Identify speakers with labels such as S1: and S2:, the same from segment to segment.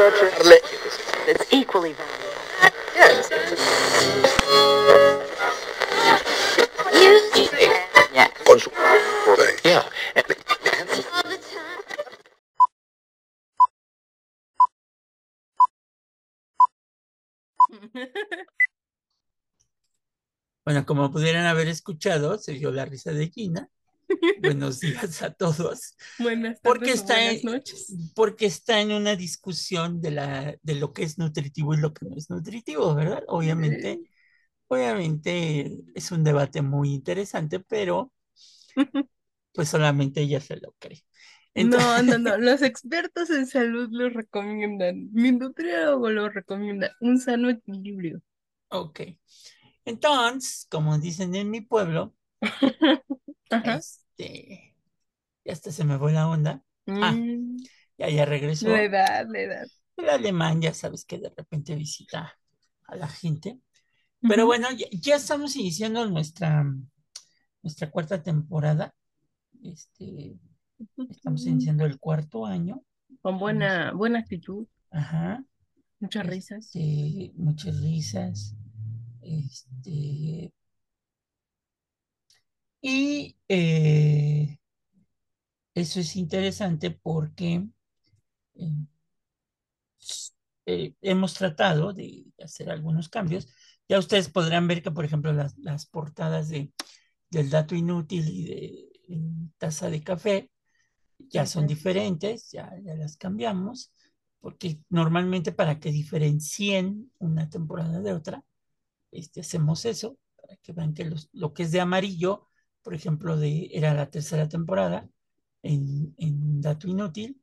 S1: It's equally yeah.
S2: Bueno, como pudieran haber escuchado, se dio la risa de Gina. Buenos días a todos.
S3: Buenas tardes
S2: Porque está,
S3: buenas
S2: en,
S3: noches.
S2: porque está en una discusión de, la, de lo que es nutritivo y lo que no es nutritivo, ¿verdad? Obviamente, obviamente es un debate muy interesante, pero pues solamente ella se lo cree.
S3: No,
S2: Entonces-
S3: no, no. Los expertos en salud lo recomiendan. Mi nutriólogo lo recomienda. Un sano equilibrio.
S2: Ok. Entonces, como dicen en mi pueblo,
S3: Ajá.
S2: este, ya hasta se me fue la onda. ah,
S3: Mm,
S2: Ya, ya regresó.
S3: la edad, la edad.
S2: El alemán, ya sabes que de repente visita a la gente. Pero bueno, ya, ya estamos iniciando nuestra, nuestra cuarta temporada. Este, estamos iniciando el cuarto año.
S3: Con buena, buena actitud,
S2: Ajá.
S3: muchas risas.
S2: Este, muchas risas. Este, y eh, eso es interesante porque eh, eh, hemos tratado de hacer algunos cambios. Ya ustedes podrán ver que, por ejemplo, las, las portadas de, del dato inútil y de eh, taza de café ya son diferentes, ya, ya las cambiamos, porque normalmente para que diferencien una temporada de otra, este, hacemos eso, para que vean que los- lo que es de amarillo, por ejemplo, de, era la tercera temporada en, en Dato Inútil,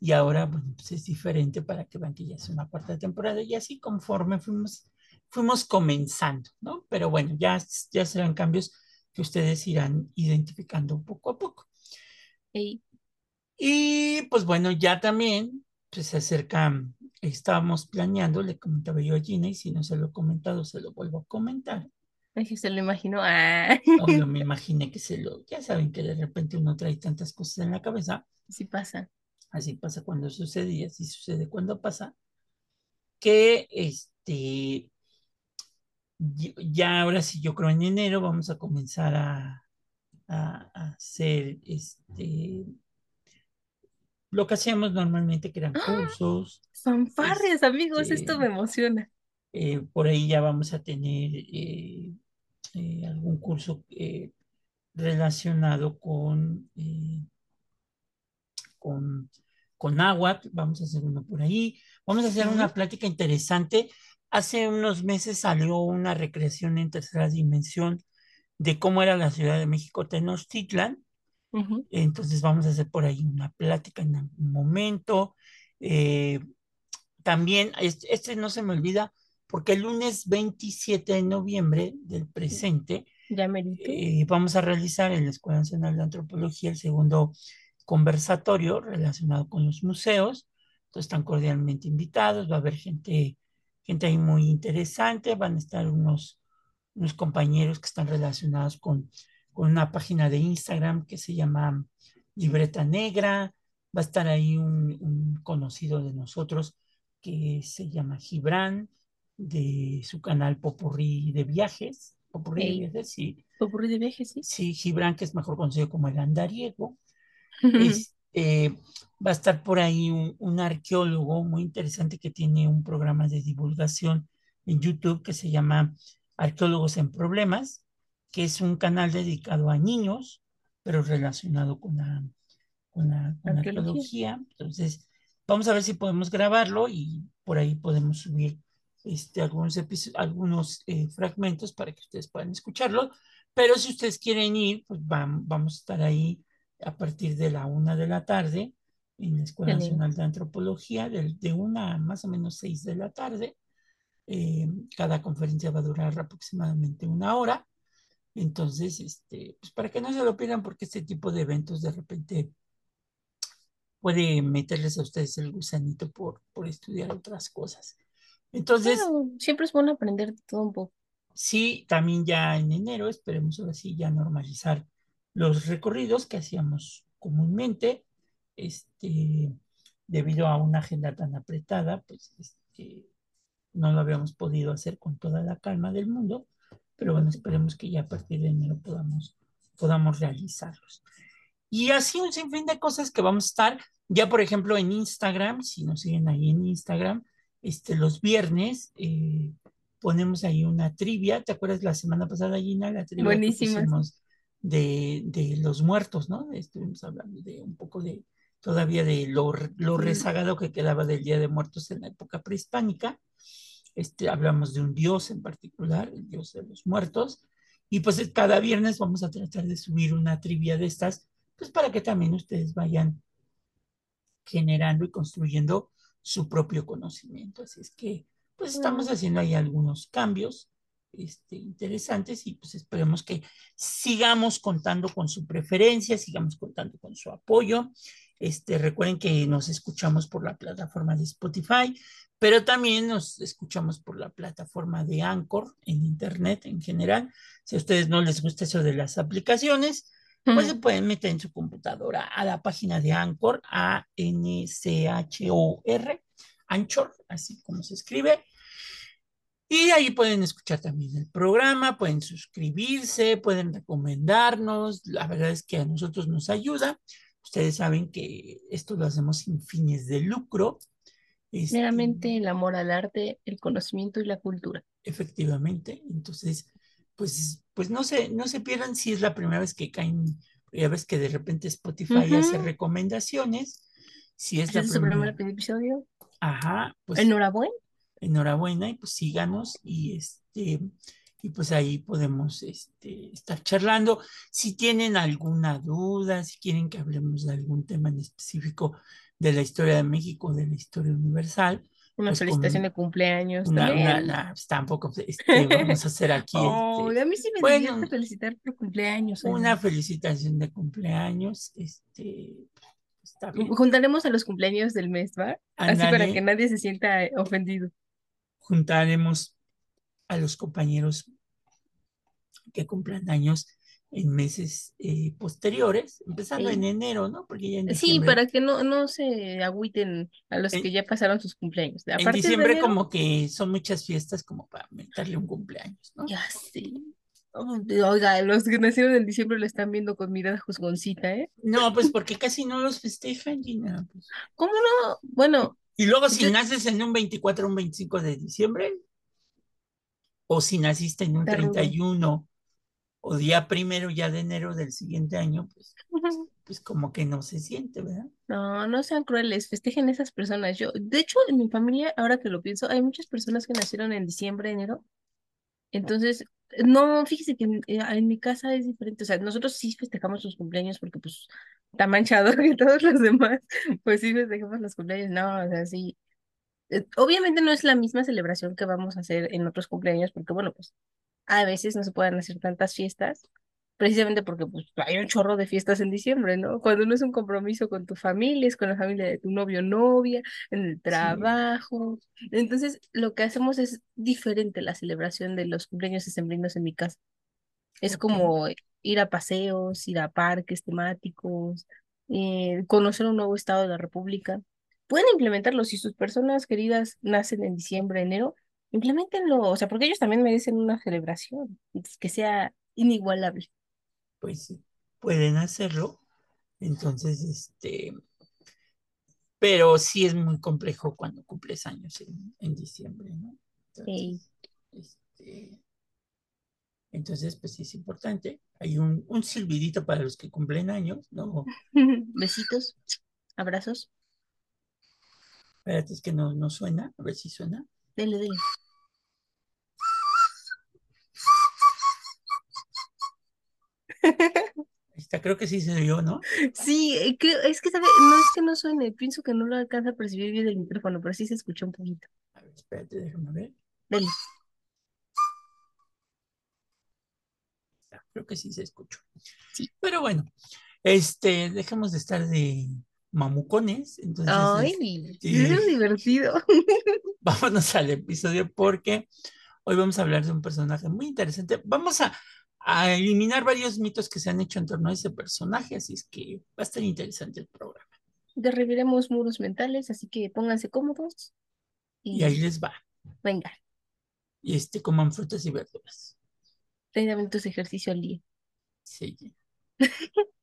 S2: y ahora, bueno, pues es diferente para que vean que ya es una cuarta temporada, y así conforme fuimos, fuimos comenzando, ¿no? Pero bueno, ya, ya serán cambios que ustedes irán identificando poco a poco.
S3: Ey,
S2: Y pues bueno, ya también pues, se acerca, estábamos planeando, le comentaba yo a Gina, y si no se lo he comentado, se lo vuelvo a comentar.
S3: Es que se lo imagino. Ah,
S2: Obvio, me imaginé que se lo, ya saben que de repente uno trae tantas cosas en la cabeza,
S3: sí pasa.
S2: así pasa cuando sucede y así sucede cuando pasa, que este, ya ahora sí, yo creo en enero vamos a comenzar a, a- a hacer este, lo que hacíamos normalmente, que eran cursos.
S3: Fanfarrias, amigos,
S2: Este,
S3: esto me emociona.
S2: eh, por ahí ya vamos a tener eh, eh, algún curso eh, relacionado con, eh, con, con agua, vamos a hacer uno por ahí, vamos a hacer una plática interesante. Hace unos meses salió una recreación en tercera dimensión de cómo era la Ciudad de México Tenochtitlan, entonces vamos a hacer por ahí una plática en algún momento. Eh, también, este, este no se me olvida, porque el lunes 27 de noviembre del presente
S3: Ya
S2: eh, vamos a realizar en la Escuela Nacional de Antropología el segundo conversatorio relacionado con los museos. Entonces están cordialmente invitados, va a haber gente, gente ahí muy interesante, van a estar unos, unos compañeros que están relacionados con, con una página de Instagram que se llama Libreta Negra, va a estar ahí un, un conocido de nosotros que se llama Gibran, de su canal Popurrí de Viajes, Popurrí de
S3: Ey.
S2: Viajes, sí,
S3: Popurrí de viaje, sí.
S2: sí, Gibran, que es mejor conocido como el andariego. Este, va a estar por ahí un, un arqueólogo muy interesante que tiene un programa de divulgación en YouTube que se llama Arqueólogos en Problemas, que es un canal dedicado a niños, pero relacionado con la, con la, con
S3: Arqueología.
S2: arqueología. Entonces, vamos a ver si podemos grabarlo y por ahí podemos subir este, algunos, algunos eh, fragmentos para que ustedes puedan escucharlo. Pero si ustedes quieren ir, pues vam- vamos a estar ahí a partir de la una de la tarde en la Escuela
S3: Excelente.
S2: Nacional de Antropología, de, de una a más o menos seis de la tarde. Eh, cada conferencia va a durar aproximadamente una hora. Entonces, este, pues para que no se lo pierdan, porque este tipo de eventos de repente puede meterles a ustedes el gusanito por, por estudiar otras cosas. Entonces,
S3: Claro, siempre es bueno aprender de todo un poco.
S2: sí, también ya en enero esperemos ahora sí ya normalizar los recorridos que hacíamos comúnmente. Este, debido a una agenda tan apretada, pues este, no lo habíamos podido hacer con toda la calma del mundo, pero bueno, esperemos que ya a partir de enero podamos, podamos realizarlos. Y así un sinfín de cosas que vamos a estar, ya por ejemplo en Instagram, si nos siguen ahí en Instagram, este, los viernes eh, ponemos ahí una trivia, ¿te acuerdas la semana pasada, Gina? La trivia
S3: Buenísima.
S2: de, de los muertos, ¿no? Estuvimos hablando de un poco de todavía de lo, lo rezagado que quedaba del Día de Muertos en la época prehispánica. Este, hablamos de un dios en particular, el dios de los muertos, y pues cada viernes vamos a tratar de subir una trivia de estas, pues para que también ustedes vayan generando y construyendo su propio conocimiento. Así es que, pues estamos haciendo ahí algunos cambios este, interesantes y pues esperemos que sigamos contando con su preferencia, sigamos contando con su apoyo. Este, recuerden que nos escuchamos por la plataforma de Spotify, pero también nos escuchamos por la plataforma de Anchor en Internet en general. Si a ustedes no les gusta eso de las aplicaciones, pues se pueden meter en su computadora a la página de Anchor, A-N-C-H-O-R, Anchor, así como se escribe. Y ahí pueden escuchar también el programa, pueden suscribirse, pueden recomendarnos. La verdad es que a nosotros nos ayuda. Ustedes saben que esto lo hacemos sin fines de lucro.
S3: Este, Meramente el amor al arte, el conocimiento y la cultura.
S2: Efectivamente. Entonces, pues, pues no se, no se pierdan si es la primera vez que caen, ya ves que de repente Spotify hace recomendaciones. Si es,
S3: la su primer episodio.
S2: Ajá,
S3: pues. Enhorabuena.
S2: Enhorabuena, y pues síganos y este, y pues ahí podemos este, estar charlando. Si tienen alguna duda, si quieren que hablemos de algún tema en específico, de la historia de México, de la historia universal.
S3: Una
S2: pues,
S3: felicitación de cumpleaños.
S2: Una, una, pues, tampoco este, vamos a hacer aquí.
S3: oh,
S2: este,
S3: a mí sí me bueno, felicitar por cumpleaños.
S2: Una felicitación de cumpleaños. Este, está bien.
S3: Juntaremos a los cumpleaños del mes, ¿va? Así para que nadie se sienta ofendido.
S2: Juntaremos a los compañeros que cumplan años en meses eh, posteriores, empezando en enero, ¿no?
S3: Porque ya en Sí, para que no, no se agüiten a los que ya pasaron sus cumpleaños.
S2: en diciembre como que son muchas fiestas como para meterle un cumpleaños, ¿no?
S3: Ya sí. Oiga, los que nacieron en diciembre lo están viendo con mirada juzgoncita, ¿eh?
S2: No, pues porque casi no los festejan, Gina. Pues.
S3: ¿Cómo no? Bueno.
S2: Y luego si naces en un 24 o un 25 de diciembre, o si naciste en un 31 o día primero ya de enero del siguiente año, pues, pues como que no se siente, ¿verdad?
S3: No, no sean crueles, festejen esas personas. Yo, de hecho, en mi familia, ahora que lo pienso, hay muchas personas que nacieron en diciembre, enero. Entonces, no, fíjese que en, eh, mi casa es diferente. O sea, nosotros sí festejamos sus cumpleaños porque pues está manchado que todos los demás, pues sí festejamos los cumpleaños. No, o sea, sí. Eh, obviamente no es la misma celebración que vamos a hacer en otros cumpleaños porque, bueno, pues a veces no se pueden hacer tantas fiestas, precisamente porque pues, hay un chorro de fiestas en diciembre, ¿no? Cuando no es un compromiso con tu familia, es con la familia de tu novio o novia, en el trabajo. Entonces, lo que hacemos es diferente la celebración de los cumpleaños decembrinos en mi casa. Es como ir a paseos, ir a parques temáticos, eh, conocer un nuevo estado de la República. Pueden implementarlo si sus personas queridas nacen en diciembre, enero, implementenlo, o sea, porque ellos también merecen una celebración que sea inigualable.
S2: Pues pueden hacerlo. Entonces, este, pero sí es muy complejo cuando cumples años en, diciembre, ¿no? Entonces, este, entonces, pues sí es importante. Hay un, un silbidito para los que cumplen años, ¿no?
S3: Besitos, abrazos.
S2: Espérate, es que no, no suena, a ver si suena.
S3: Dele, dele.
S2: Está, creo que sí se vio, ¿no?
S3: Sí, eh, creo, es que sabe, no es que no suene, pienso que no lo alcanza a percibir bien el micrófono, pero sí se escuchó un poquito.
S2: A ver, espérate, déjame ver.
S3: Dale.
S2: Creo que sí se escuchó. Sí. Pero bueno, este, dejemos de estar de mamucones. Entonces,
S3: Ay, este, es divertido.
S2: Vámonos al episodio porque hoy vamos a hablar de un personaje muy interesante. Vamos a, a eliminar varios mitos que se han hecho en torno a ese personaje, así es que va a estar interesante el programa.
S3: derribaremos muros mentales, así que pónganse cómodos.
S2: Y ahí les va.
S3: Venga,
S2: Y este, coman frutas y verduras.
S3: 30 minutos de ejercicio al día.
S2: Sí.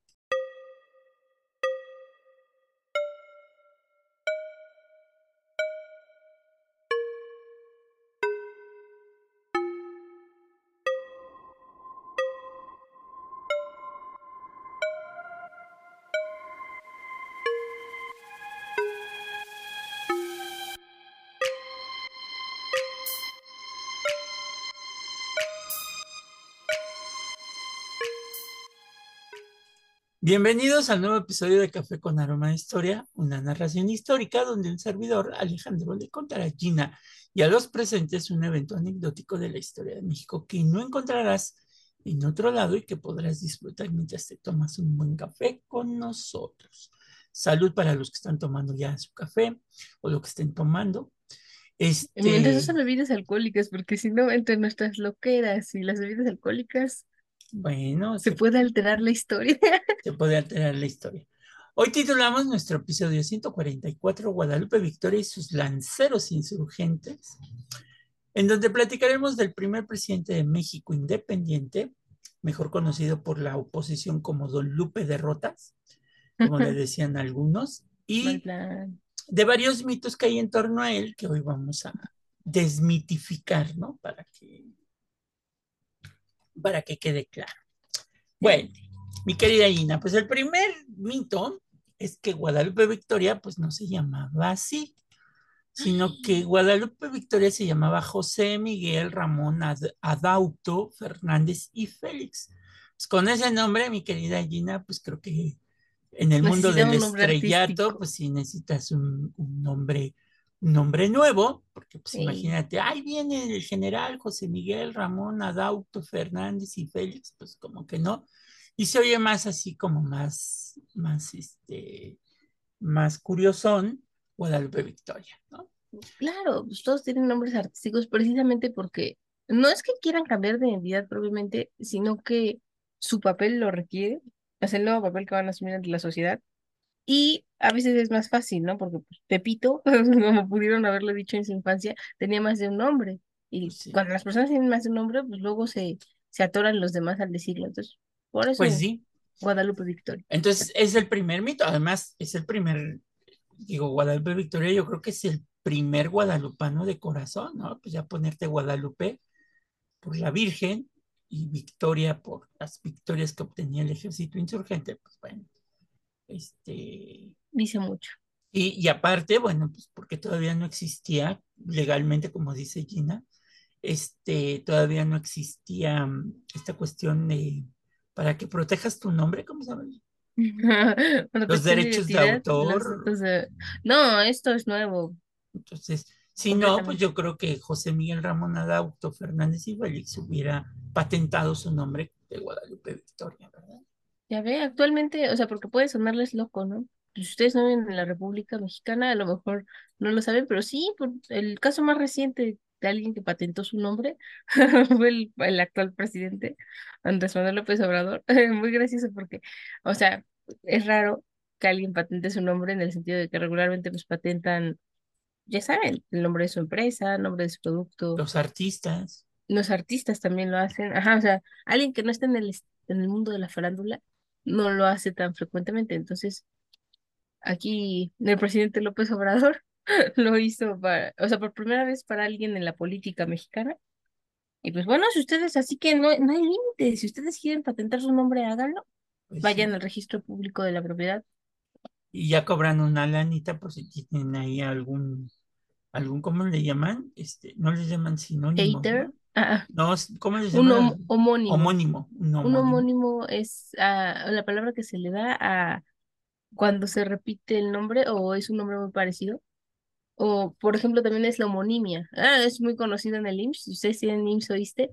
S2: Bienvenidos al nuevo episodio de Café con Aroma de Historia, una narración histórica donde un servidor, Alejandro, le contará a Gina y a los presentes un evento anecdótico de la historia de México que no encontrarás en otro lado y que podrás disfrutar mientras te tomas un buen café con nosotros. Salud para los que están tomando ya su café o lo que estén tomando. Este...
S3: Mientras bebidas alcohólicas, porque si no, entre nuestras loqueras y las bebidas alcohólicas,
S2: bueno,
S3: se puede alterar la historia.
S2: se puede alterar la historia. Hoy titulamos nuestro episodio 144 Guadalupe Victoria y sus lanceros insurgentes, en donde platicaremos del primer presidente de México independiente, mejor conocido por la oposición como Don Lupe Derrotas, como le decían algunos, y de varios mitos que hay en torno a él que hoy vamos a desmitificar, ¿no? Para que para que quede claro. Bueno, mi querida Gina, pues el primer mito es que Guadalupe Victoria pues no se llamaba así, sino que Guadalupe Victoria se llamaba José Miguel Ramón Adauto Fernández y Félix. Pues con ese nombre, mi querida Gina, pues creo que en el mundo del estrellato, pues sí necesitas un, un nombre nombre nuevo, porque pues imagínate, ahí viene el general José Miguel Ramón Adauto Fernández y Félix, pues como que no, y se oye más así como más, más este, más curiosón, Guadalupe Victoria, ¿no?
S3: Claro, pues todos tienen nombres artísticos precisamente porque no es que quieran cambiar de identidad propiamente, sino que su papel lo requiere, es el nuevo papel que van a asumir ante la sociedad, y a veces es más fácil, ¿no? Porque pues, Pepito, como pudieron haberle dicho en su infancia, tenía más de un nombre. Y
S2: sí.
S3: cuando las personas tienen más de un nombre, pues luego se, se atoran los demás al decirlo. Entonces, por eso
S2: Pues sí,
S3: Guadalupe Victoria.
S2: entonces es el primer mito, además es el primer, digo, Guadalupe Victoria, yo creo que es el primer guadalupano de corazón, ¿no? Pues ya ponerte Guadalupe por la Virgen y Victoria por las victorias que obtenía el ejército insurgente, pues bueno, este,
S3: Dice mucho.
S2: y, y aparte, bueno, pues porque todavía no existía legalmente, como dice Gina, este, todavía no existía mm, esta cuestión de, para que protejas tu nombre, ¿cómo se llama?
S3: Bueno,
S2: Los derechos de autor.
S3: de- No, esto es nuevo.
S2: Entonces, si no, pues yo creo que José Miguel Ramón Adauto Fernández y Félix hubiera patentado su nombre de Guadalupe Victoria, ¿verdad?
S3: Ya ve, actualmente, o sea, porque puede sonarles loco, ¿no? Si ustedes no viven en la República Mexicana, a lo mejor no lo saben, pero sí, por el caso más reciente de alguien que patentó su nombre fue el, el actual presidente, Andrés Manuel López Obrador. Muy gracioso porque, o sea, es raro que alguien patente su nombre en el sentido de que regularmente pues patentan, ya saben, el nombre de su empresa, el nombre de su producto.
S2: Los artistas,
S3: Los artistas también lo hacen. Ajá, o sea, alguien que no está en el, en el mundo de la farándula no lo hace tan frecuentemente. Entonces, aquí el presidente López Obrador lo hizo para, o sea, por primera vez para alguien en la política mexicana. Y pues bueno, si ustedes, así que no, no hay límite. Si ustedes quieren patentar su nombre, háganlo.
S2: pues,
S3: Vayan
S2: sí.
S3: al registro público de la propiedad.
S2: y ya cobran una lanita por si tienen ahí algún, algún, ¿cómo le llaman? Este, no les llaman sinónimos,
S3: Hater.
S2: ¿no?
S3: Ah,
S2: No, ¿cómo les
S3: un
S2: llaman?
S3: hom- homónimo.
S2: Homónimo, un
S3: Un
S2: homónimo.
S3: es ah, la palabra que se le da a cuando se repite el nombre o es un nombre muy parecido. O, por ejemplo, también es la homonimia. Ah, es muy conocido en el IMSS. Si ustedes tienen IMSS, ¿oíste?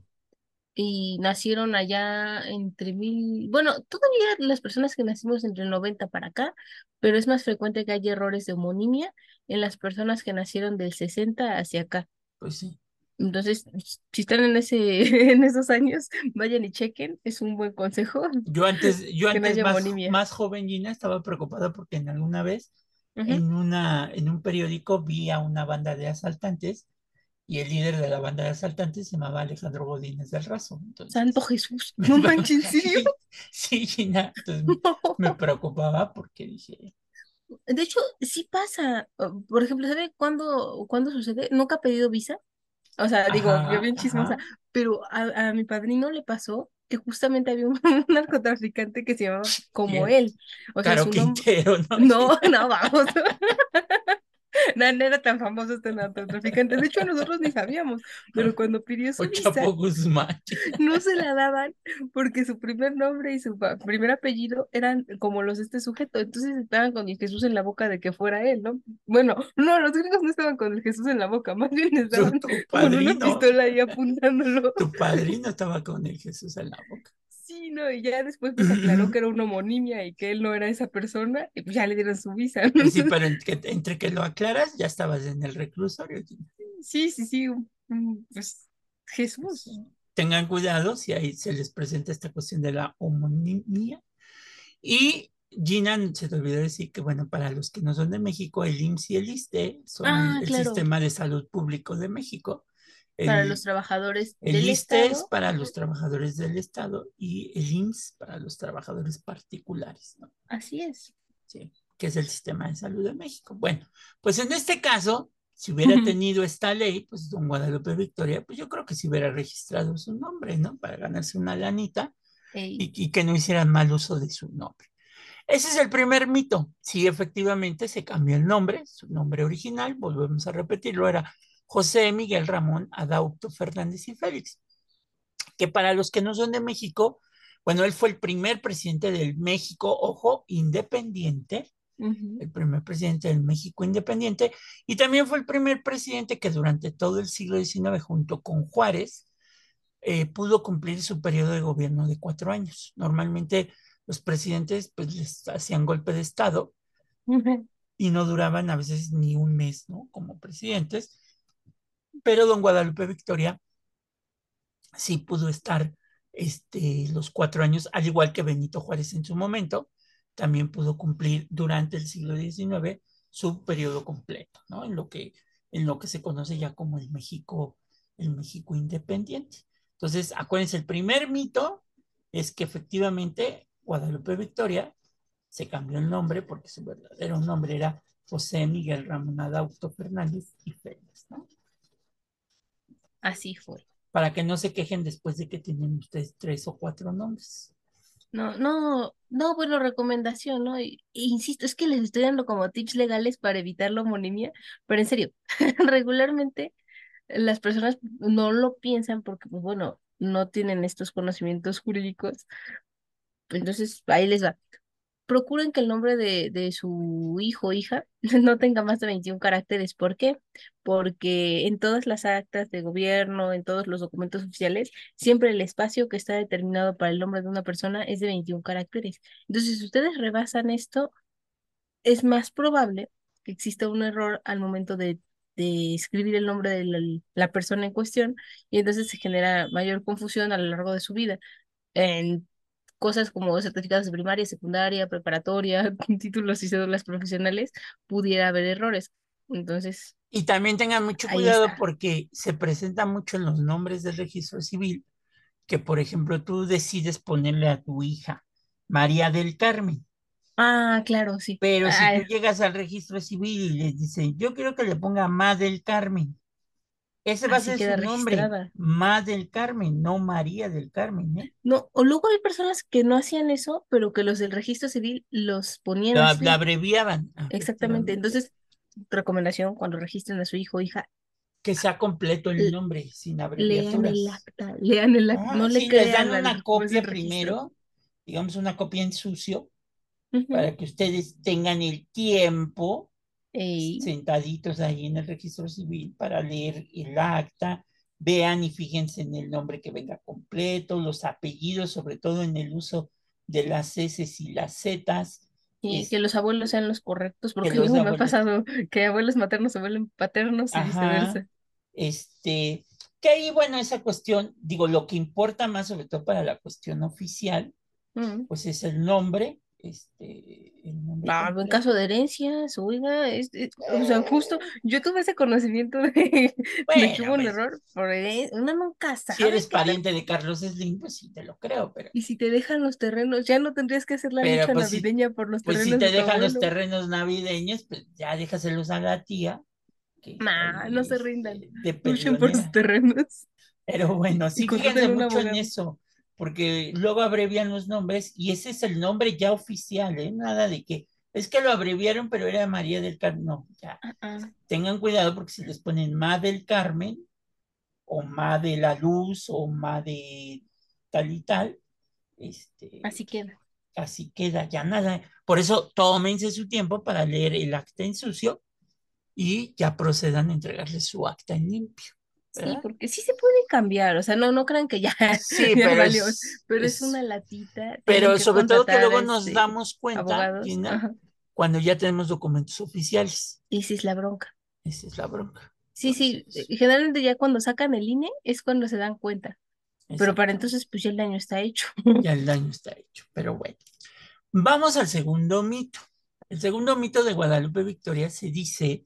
S3: Y nacieron allá entre mil... Bueno, todavía las personas que nacimos entre el 90 para acá, pero es más frecuente que haya errores de homonimia en las personas que nacieron del 60 hacia acá.
S2: Pues sí.
S3: Entonces, si están en ese, en esos años, vayan y chequen. Es un buen consejo.
S2: Yo antes, yo
S3: no
S2: antes más, más joven, Gina, estaba preocupada porque en alguna vez en, una, en un periódico vi a una banda de asaltantes y el líder de la banda de asaltantes se llamaba Alejandro Godínez del Razo.
S3: Santo Jesús, no manches, ¿sí?
S2: Sí, Gina, entonces me preocupaba porque dije...
S3: De hecho, sí pasa. Por ejemplo, ¿sabe cuándo, cuándo sucede? Nunca ha pedido visa. O sea, digo, yo bien chismosa, pero a, a, mi padrino le pasó que justamente había un, narcotraficante que se llamaba como él.
S2: O sea, su Quintero,
S3: ¿no? No, no, vamos. No, era tan famoso este narcotraficante. De hecho, nosotros ni sabíamos, pero cuando pidió su visa, no se la daban porque su primer nombre y su primer apellido eran como los de este sujeto. Entonces estaban con el Jesús en la boca de que fuera él, ¿no? Bueno, no, los gringos no estaban con el Jesús en la boca, más bien estaban con una pistola ahí apuntándolo.
S2: Tu padrino estaba con el Jesús en la boca.
S3: Sí, no, y ya después pues aclaró que era una homonimia y que él no era esa persona, y pues ya le dieron su visa.
S2: Pues sí, pero entre que, lo aclaras, ya estabas en el reclusorio.
S3: Sí, sí, sí, pues Jesús. Pues,
S2: tengan cuidado si ahí se les presenta esta cuestión de la homonimia. Y Gina, se te olvidó decir que, bueno, para los que no son de México, el IMSS y el ISTE son ah, el sistema de salud público de México
S3: para los trabajadores
S2: del el Estado. es para los trabajadores del Estado y el IMSS para los trabajadores particulares. ¿no?
S3: Así es.
S2: Sí, que es el sistema de salud de México. Bueno, pues en este caso, si hubiera tenido esta ley, pues don Guadalupe Victoria, pues yo creo que si hubiera registrado su nombre, ¿no? Para ganarse una lanita y, y, que no hicieran mal uso de su nombre. Ese es el primer mito. Sí, efectivamente se cambió el nombre, su nombre original, volvemos a repetirlo, era José Miguel Ramón Adauto Fernández y Félix, que para los que no son de México, bueno, él fue el primer presidente del México, ojo, independiente, el primer presidente del México independiente, y también fue el primer presidente que durante todo el siglo XIX, junto con Juárez, eh, pudo cumplir su periodo de gobierno de cuatro años. Normalmente los presidentes pues les hacían golpe de Estado y no duraban a veces ni un mes, ¿no? Como presidentes pero don Guadalupe Victoria sí pudo estar este, los cuatro años, al igual que Benito Juárez en su momento, también pudo cumplir durante el siglo XIX su periodo completo, ¿no? En lo que, en lo que se conoce ya como el México, el México independiente. Entonces, acuérdense, el primer mito es que efectivamente Guadalupe Victoria se cambió el nombre porque su verdadero nombre era José Miguel Ramón Adauto Fernández y Félix, ¿no?
S3: Así fue.
S2: Para que no se quejen después de que tienen ustedes tres o cuatro nombres.
S3: No, no, no, bueno, recomendación, ¿no? insisto, es que les estoy dando como tips legales para evitar la homonimia, pero en serio, regularmente las personas no lo piensan porque, pues bueno, no tienen estos conocimientos jurídicos. Entonces, ahí les va procuren que el nombre de, su hijo o hija no tenga más de 21 caracteres. ¿Por qué? Porque en todas las actas de gobierno, en todos los documentos oficiales, siempre el espacio que está determinado para el nombre de una persona es de 21 caracteres. Entonces, si ustedes rebasan esto, es más probable que exista un error al momento de, escribir el nombre de la, persona en cuestión y entonces se genera mayor confusión a lo largo de su vida. Cosas como certificados de primaria, secundaria, preparatoria, títulos y cédulas profesionales, pudiera haber errores. Entonces.
S2: Y también tengan mucho cuidado porque se presenta mucho en los nombres del registro civil que, por ejemplo, tú decides ponerle a tu hija María del Carmen.
S3: Ah, claro, sí.
S2: Pero si tú llegas al registro civil y les dicen, yo quiero que le ponga Ma del Carmen, ese va a ser su nombre, Ma del Carmen, no María del Carmen. ¿eh?
S3: No, o luego hay personas que no hacían eso, pero que los del registro civil los ponían.
S2: La, abreviaban.
S3: Exactamente. Entonces, recomendación cuando registren a su hijo o hija.
S2: Que sea completo el nombre, sin abreviaturas.
S3: Lean el acta, lean el acta. no le
S2: les dan una copia primero, digamos una copia en sucio, para que ustedes tengan el tiempo sentaditos ahí en el registro civil para leer el acta, vean y fíjense en el nombre que venga completo, los apellidos, sobre todo en el uso de las S y las Z.
S3: Y que los abuelos sean los correctos, porque me ha pasado que abuelos maternos se vuelven paternos y viceversa.
S2: Este, que ahí, bueno, esa cuestión, digo, lo que importa más, sobre todo para la cuestión oficial, mm. pues es el nombre, este, el nombre
S3: Ah, en caso de herencias, oiga, es- es- o sea, justo yo tuve ese conocimiento de, de que
S2: Bueno,
S3: hubo un
S2: pues,
S3: error por herencia. Uno nunca
S2: si
S3: sabe.
S2: eres
S3: qué tal.
S2: pariente de Carlos Slim, pues sí te lo creo, pero,
S3: Y si te dejan los terrenos, ya no tendrías que hacer la
S2: pero
S3: lucha
S2: pues si,
S3: navideña por los
S2: pues si
S3: terrenos
S2: te
S3: de
S2: dejan los terrenos navideños, pues ya déjaselos a la tía, que
S3: Nah, no se rindan. Luchen por sus terrenos
S2: Pero bueno, sí, fíjense mucho en eso, porque luego abrevian los nombres y ese es el nombre ya oficial, ¿eh? Nada de que es que lo abreviaron, pero era María del Carmen. No, ya,
S3: ah.
S2: tengan cuidado porque si les ponen Ma del Carmen o Ma de la Luz o Ma de tal y tal, este,
S3: Así queda.
S2: así queda, ya nada. Por eso tómense su tiempo para leer el acta en sucio y ya procedan a entregarle su acta en limpio.
S3: Sí, porque sí se puede cambiar, o sea, no, no crean que ya,
S2: Sí,
S3: ya
S2: pero
S3: valió,
S2: es,
S3: pero es una latita,
S2: pero sobre todo que luego nos
S3: este,
S2: damos cuenta, cuando ya tenemos documentos oficiales.
S3: Y esa es la bronca.
S2: Esa es la bronca.
S3: Sí, sí, eh, generalmente ya cuando sacan el INE es cuando se dan cuenta, pero para entonces pues ya el daño está hecho.
S2: Ya el daño está hecho, pero bueno. Vamos al segundo mito. El segundo mito de Guadalupe Victoria se dice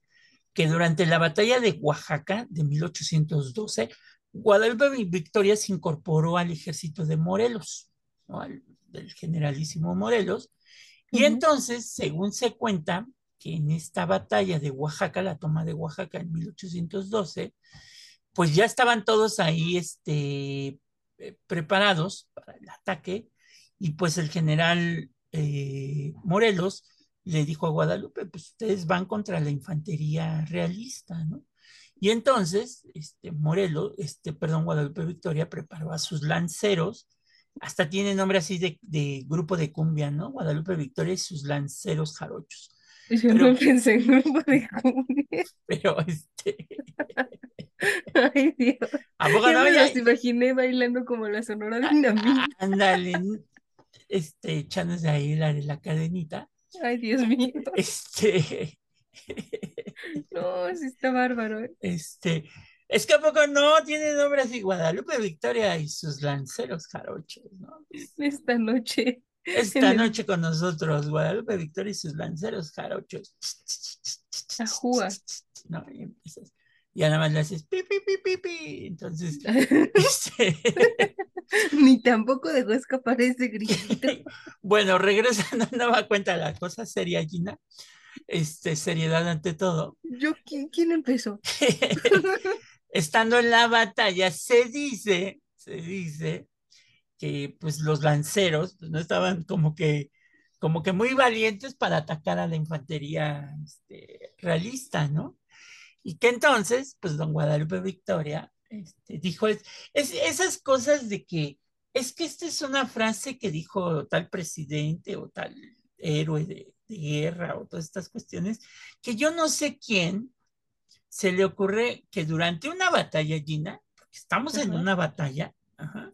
S2: que durante la batalla de Oaxaca de 1812, Guadalupe Victoria se incorporó al ejército de Morelos, ¿no? Al- del generalísimo Morelos, y entonces, según se cuenta, que en esta batalla de Oaxaca, la toma de Oaxaca en 1812, pues ya estaban todos ahí este, eh, preparados para el ataque. Y pues el general eh, Morelos le dijo a Guadalupe, pues ustedes van contra la infantería realista, ¿no? Y entonces, este, Morelos, este, perdón, Guadalupe Victoria preparó a sus lanceros, hasta tiene nombre así de, de grupo de cumbia, ¿no? Guadalupe Victoria y sus lanceros jarochos.
S3: Yo
S2: Pero,
S3: no pensé en grupo de cumbia.
S2: pero, este,
S3: Ay, Dios.
S2: ¿a poco no?
S3: me
S2: Ya-
S3: los imaginé bailando como la Sonora
S2: Ah,
S3: Dinamita.
S2: Ándale, este, echándose ahí la, la cadenita.
S3: Ay, Dios mío.
S2: Este,
S3: No, sí está bárbaro. ¿eh?
S2: este, es que a poco no tiene nombre así, Guadalupe Victoria y sus lanceros jarochos, ¿no?
S3: Esta noche.
S2: Esta
S3: el-
S2: noche con nosotros, Guadalupe Victoria y sus lanceros jarochos.
S3: Ajúa.
S2: No, y empiezas. Y nada más le haces pi, pi, pi, pi, pi. Entonces, este,
S3: Ni tampoco dejó escapar ese grito.
S2: bueno, regresando a nueva cuenta la cosa seria, Gina. Este, seriedad ante todo.
S3: Yo, ¿quién, quién empezó?
S2: Estando en la batalla, se dice, se dice que pues los lanceros pues, no estaban como que, como que muy valientes para atacar a la infantería este, realista, ¿no? Y que entonces, pues don Guadalupe Victoria este, dijo es, es, esas cosas de que es que esta es una frase que dijo tal presidente o tal héroe de, de guerra o todas estas cuestiones, que yo no sé quién se le ocurre que durante una batalla, Gina, porque estamos en una batalla, ajá,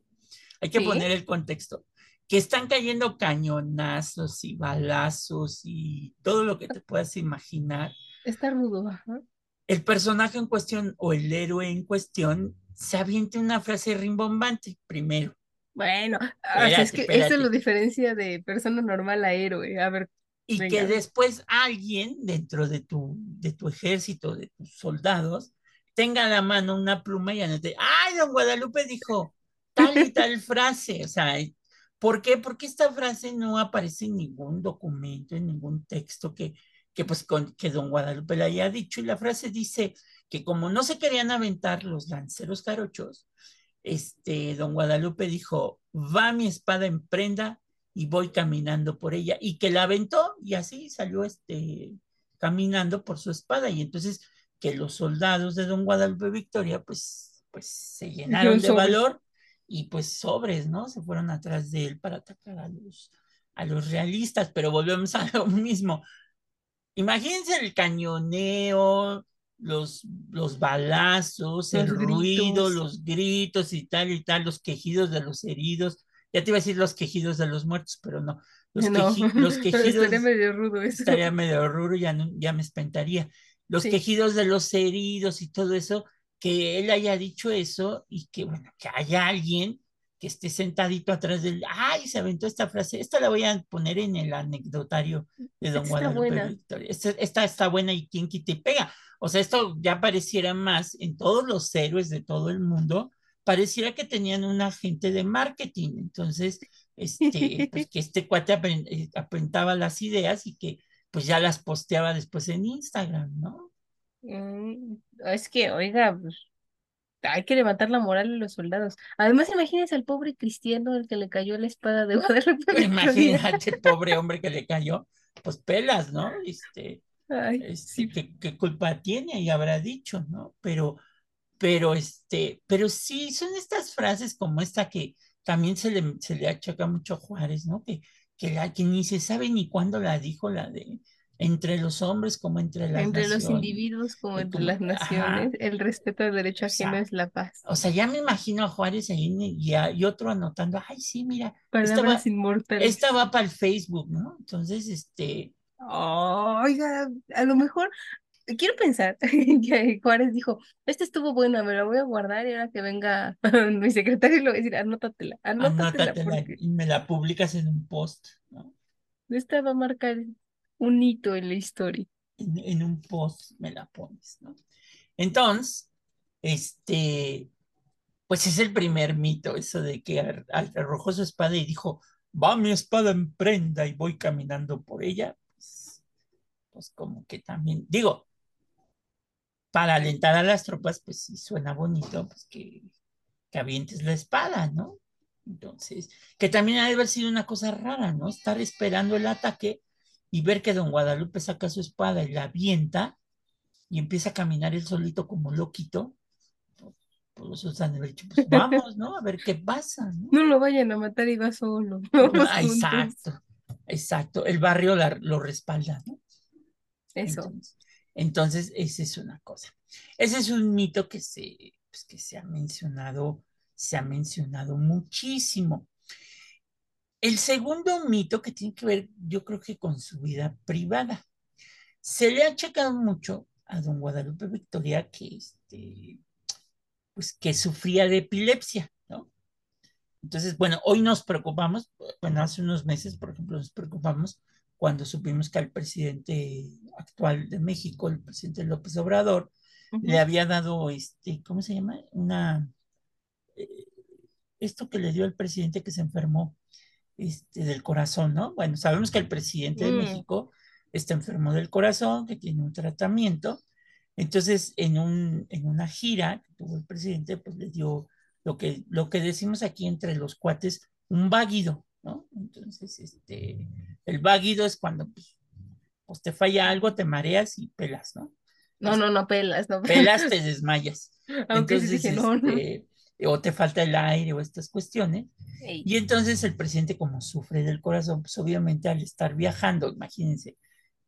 S2: hay que
S3: Sí.
S2: poner el contexto, que están cayendo cañonazos y balazos y todo lo que te puedas imaginar.
S3: Está rudo, ajá.
S2: El personaje en cuestión o el héroe en cuestión se avienta una frase rimbombante primero.
S3: Bueno, o sea, es
S2: Espérate,
S3: que eso
S2: espérate.
S3: lo diferencia de persona normal a héroe. A ver,
S2: y
S3: Venga.
S2: que después alguien dentro de tu, de tu ejército, de tus soldados, tenga a la mano una pluma y anote, ¡ay, don Guadalupe dijo tal y tal frase! O sea, ¿por qué? Porque esta frase no aparece en ningún documento, en ningún texto que, que pues con, que don Guadalupe le haya dicho. Y la frase dice que como no se querían aventar los lanceros carochos, este, don Guadalupe dijo, va mi espada en prenda y voy caminando por ella, y que la aventó y así salió este, caminando por su espada, y entonces que los soldados de don Guadalupe Victoria, pues, pues se llenaron de valor y pues sobres, ¿no? Se fueron atrás de él para atacar a los, a los realistas, pero volvemos a lo mismo. Imagínense el cañoneo, los, los balazos, el ruido, los gritos y tal y tal, los quejidos de los heridos. Ya te iba a decir los quejidos de los muertos, pero no. Los,
S3: no,
S2: queji- los quejidos
S3: estaría medio rudo eso.
S2: estaría medio ruro, ya, no- ya me espentaría. Los
S3: Sí.
S2: quejidos de los heridos y todo eso, que él haya dicho eso y que, bueno, que haya alguien que esté sentadito atrás del, ay, se aventó esta frase, esta la voy a poner en el anecdotario de Don Guadalupe Victoria. Esta, está buena y quien quite y pega. O sea, esto ya pareciera más en todos los héroes de todo el mundo, pareciera que tenían un agente de marketing. Entonces, este, pues que este cuate eh, apuntaba las ideas y que pues ya las posteaba después en Instagram, ¿no?
S3: Mm, es que, oiga, pues, hay que levantar la moral de los soldados. Además, imagínense al pobre cristiano el que le cayó la espada de Guadalupe.
S2: Imagínate, pobre hombre que le cayó, pues pelas, ¿no? Este, este ¿qué, culpa tiene? Y habrá dicho, ¿no? Pero, pero, este, pero sí, son estas frases como esta que también se le, se le achaca mucho a Juárez, ¿no? Que, que, la, que ni se sabe ni cuándo la dijo, la de entre los hombres como entre las
S3: entre los individuos como entre las naciones, el respeto al derecho ajeno es la paz.
S2: O sea, ya me imagino a Juárez ahí y, y otro anotando, ay, sí, mira,
S3: esta va, inmortales.
S2: esta va para el Facebook, ¿no? Entonces, este...
S3: oiga, a lo mejor quiero pensar que Juárez dijo, este estuvo bueno, me lo voy a guardar y ahora que venga mi secretario le voy a decir, anótatela, anótatela. anótatela
S2: y me la publicas en un post, ¿no?
S3: Esta va a marcar un hito en la historia.
S2: En, un post me la pones, ¿no? Entonces, este, pues es el primer mito, eso de que arrojó su espada y dijo, va mi espada en prenda y voy caminando por ella, pues, pues como que también, digo, para alentar a las tropas, pues sí suena bonito, pues que, que avientes la espada, ¿no? Entonces, que también ha de haber sido una cosa rara, ¿no? Estar esperando el ataque y ver que don Guadalupe saca su espada y la avienta y empieza a caminar él solito como loquito, pues, pues los otros han de haber dicho, pues vamos, ¿no? A ver qué pasa, ¿no?
S3: No lo vayan a matar y va solo.
S2: Ah, exacto, exacto. El barrio lo respalda, ¿no?
S3: Eso.
S2: Entonces, esa es una cosa. Ese es un mito que se, pues, que se ha mencionado, se ha mencionado muchísimo. El segundo mito que tiene que ver, yo creo que con su vida privada. Se le ha achacado mucho a don Guadalupe Victoria que, este, pues, que sufría de epilepsia, ¿no? Entonces, bueno, hoy nos preocupamos, bueno, hace unos meses, por ejemplo, nos preocupamos cuando supimos que al presidente actual de México, el presidente López Obrador, le había dado, este, ¿cómo se llama? Una, eh, esto que le dio el presidente que se enfermó, este, del corazón, ¿no? Bueno, sabemos que el presidente de mm. México está enfermo del corazón, que tiene un tratamiento. Entonces, en, un, en una gira que tuvo el presidente, pues le dio lo que, lo que decimos aquí entre los cuates, un váguido, ¿no? Entonces, este, el váguido es cuando pues, pues, te falla algo, te mareas y pelas, ¿no?
S3: No, no, no pelas, no
S2: pelas. te desmayas. Aunque entonces, este, o te falta el aire o estas cuestiones. Y entonces el presidente, como sufre del corazón, pues obviamente al estar viajando, imagínense,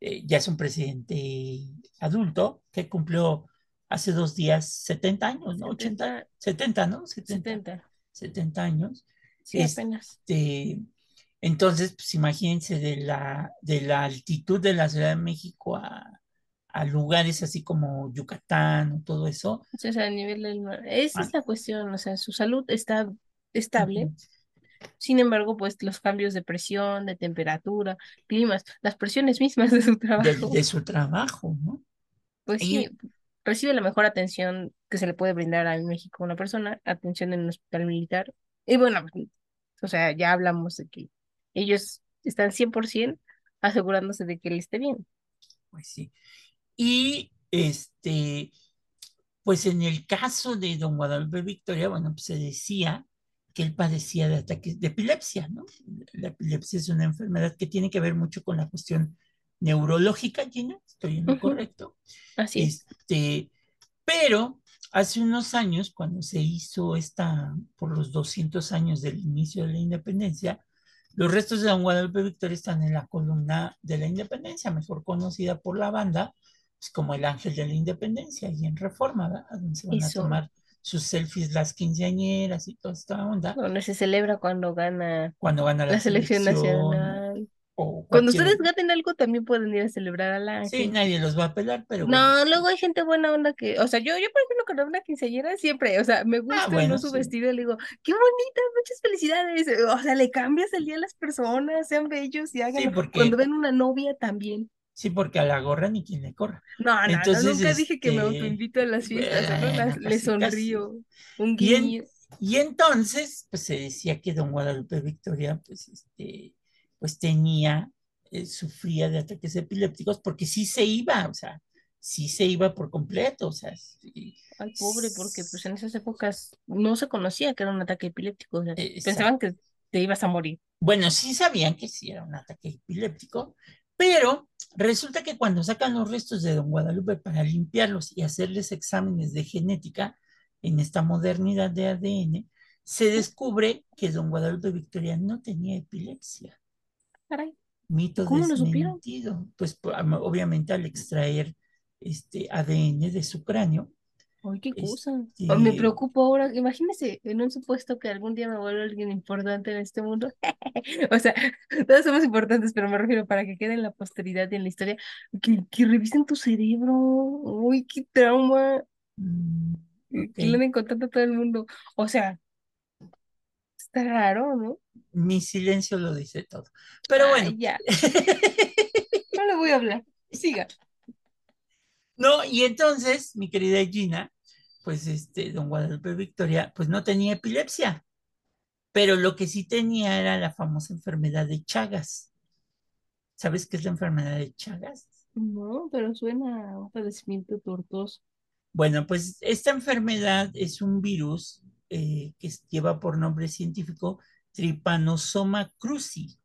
S2: eh, ya es un presidente adulto que cumplió hace dos días 70 años, ¿no? 80, 70, ¿no? 70. 70, años.
S3: Sí, apenas.
S2: Este, entonces, pues imagínense de la, de la altitud de la Ciudad de México a, a lugares así como Yucatán o todo eso.
S3: O sea, a nivel del mar. Esa es ah. la cuestión, o sea, su salud está estable. Sin embargo, pues los cambios de presión, de temperatura, climas, las presiones mismas de su trabajo.
S2: De, su trabajo, ¿no?
S3: Pues sí, recibe la mejor atención que se le puede brindar a México a una persona, atención en un hospital militar. Y bueno, o sea, ya hablamos de que ellos están 100% asegurándose de que él esté bien.
S2: Pues sí. Y este, pues en el caso de don Guadalupe Victoria, bueno, pues se decía que él padecía de ataques de epilepsia, ¿no? La epilepsia es una enfermedad que tiene que ver mucho con la cuestión neurológica, Gina, estoy en lo correcto.
S3: Así es.
S2: Este, pero hace unos años, cuando se hizo esta, por los 200 años del inicio de la independencia, los restos de don Guadalupe Victoria están en la columna de la independencia, mejor conocida por la banda pues, como el ángel de la independencia y en Reforma, ¿verdad? Donde se van a tomar sus selfies las quinceañeras y toda esta onda.
S3: Donde se celebra cuando gana,
S2: cuando gana la,
S3: selección, nacional. Cuando ustedes gaten algo, también pueden ir a celebrar a la
S2: Sí, nadie los va a pelar, pero.
S3: No, luego hay gente buena onda que. O sea, yo, yo por ejemplo, cuando una quinceañera siempre, o sea, me ah, gusta no su vestido, le digo, qué bonita, muchas felicidades. O sea, le cambias el día a las personas, sean bellos y hagan. Cuando ven una novia también.
S2: Sí, porque a la gorra ni quien le corra.
S3: No, no, Entonces, nunca dije que me este, autoinvito a las fiestas, le sonrío. Un guiño.
S2: Y, entonces, pues se decía que don Guadalupe Victoria, pues, este, pues tenía, eh, sufría de ataques epilépticos porque sí se iba, o sea, sí se iba por completo, o sea.
S3: Ay, pobre, porque pues en esas épocas no se conocía que era un ataque epiléptico, o sea, pensaban que te ibas a morir.
S2: Bueno, sí sabían que sí era un ataque epiléptico, pero resulta que cuando sacan los restos de don Guadalupe para limpiarlos y hacerles exámenes de genética en esta modernidad de ADN, se descubre que don Guadalupe Victoria no tenía epilepsia.
S3: Caray.
S2: Mito ¿Cómo lo supieron? Pues obviamente al extraer este ADN de su cráneo,
S3: Ay, qué cosa. Este me preocupo ahora. Imagínese en un supuesto que algún día me vuelva alguien importante en este mundo. o sea, todos somos importantes, pero me refiero para que quede en la posteridad y en la historia. Que, que revisen tu cerebro. Uy, qué trauma. Mm, que lo den contando a todo el mundo. O sea, está raro, ¿no?
S2: Mi silencio lo dice todo. Pero bueno.
S3: Ya. no le voy a hablar. Siga.
S2: No, y entonces, mi querida Gina, pues este, don Guadalupe Victoria, pues no tenía epilepsia, pero lo que sí tenía era la famosa enfermedad de Chagas. ¿Sabes qué es la enfermedad de Chagas?
S3: No, pero suena a un padecimiento tortuoso.
S2: Bueno, pues esta enfermedad es un virus eh, que lleva por nombre científico Trypanosoma cruzi.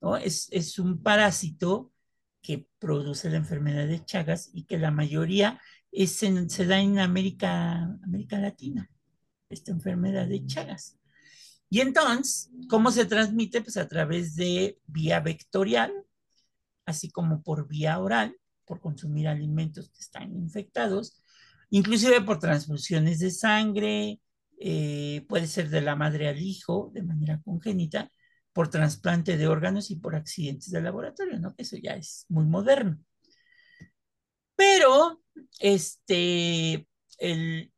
S2: ¿no? Es, es un parásito que produce la enfermedad de Chagas y que la mayoría es se da en América, América Latina, esta enfermedad de Chagas. Y entonces, ¿cómo se transmite? Pues a través de vía vectorial, así como por vía oral, por consumir alimentos que están infectados, inclusive por transfusiones de sangre, eh, puede ser de la madre al hijo de manera congénita, por trasplante de órganos y por accidentes de laboratorio, ¿no? Eso ya es muy moderno. Pero, este, el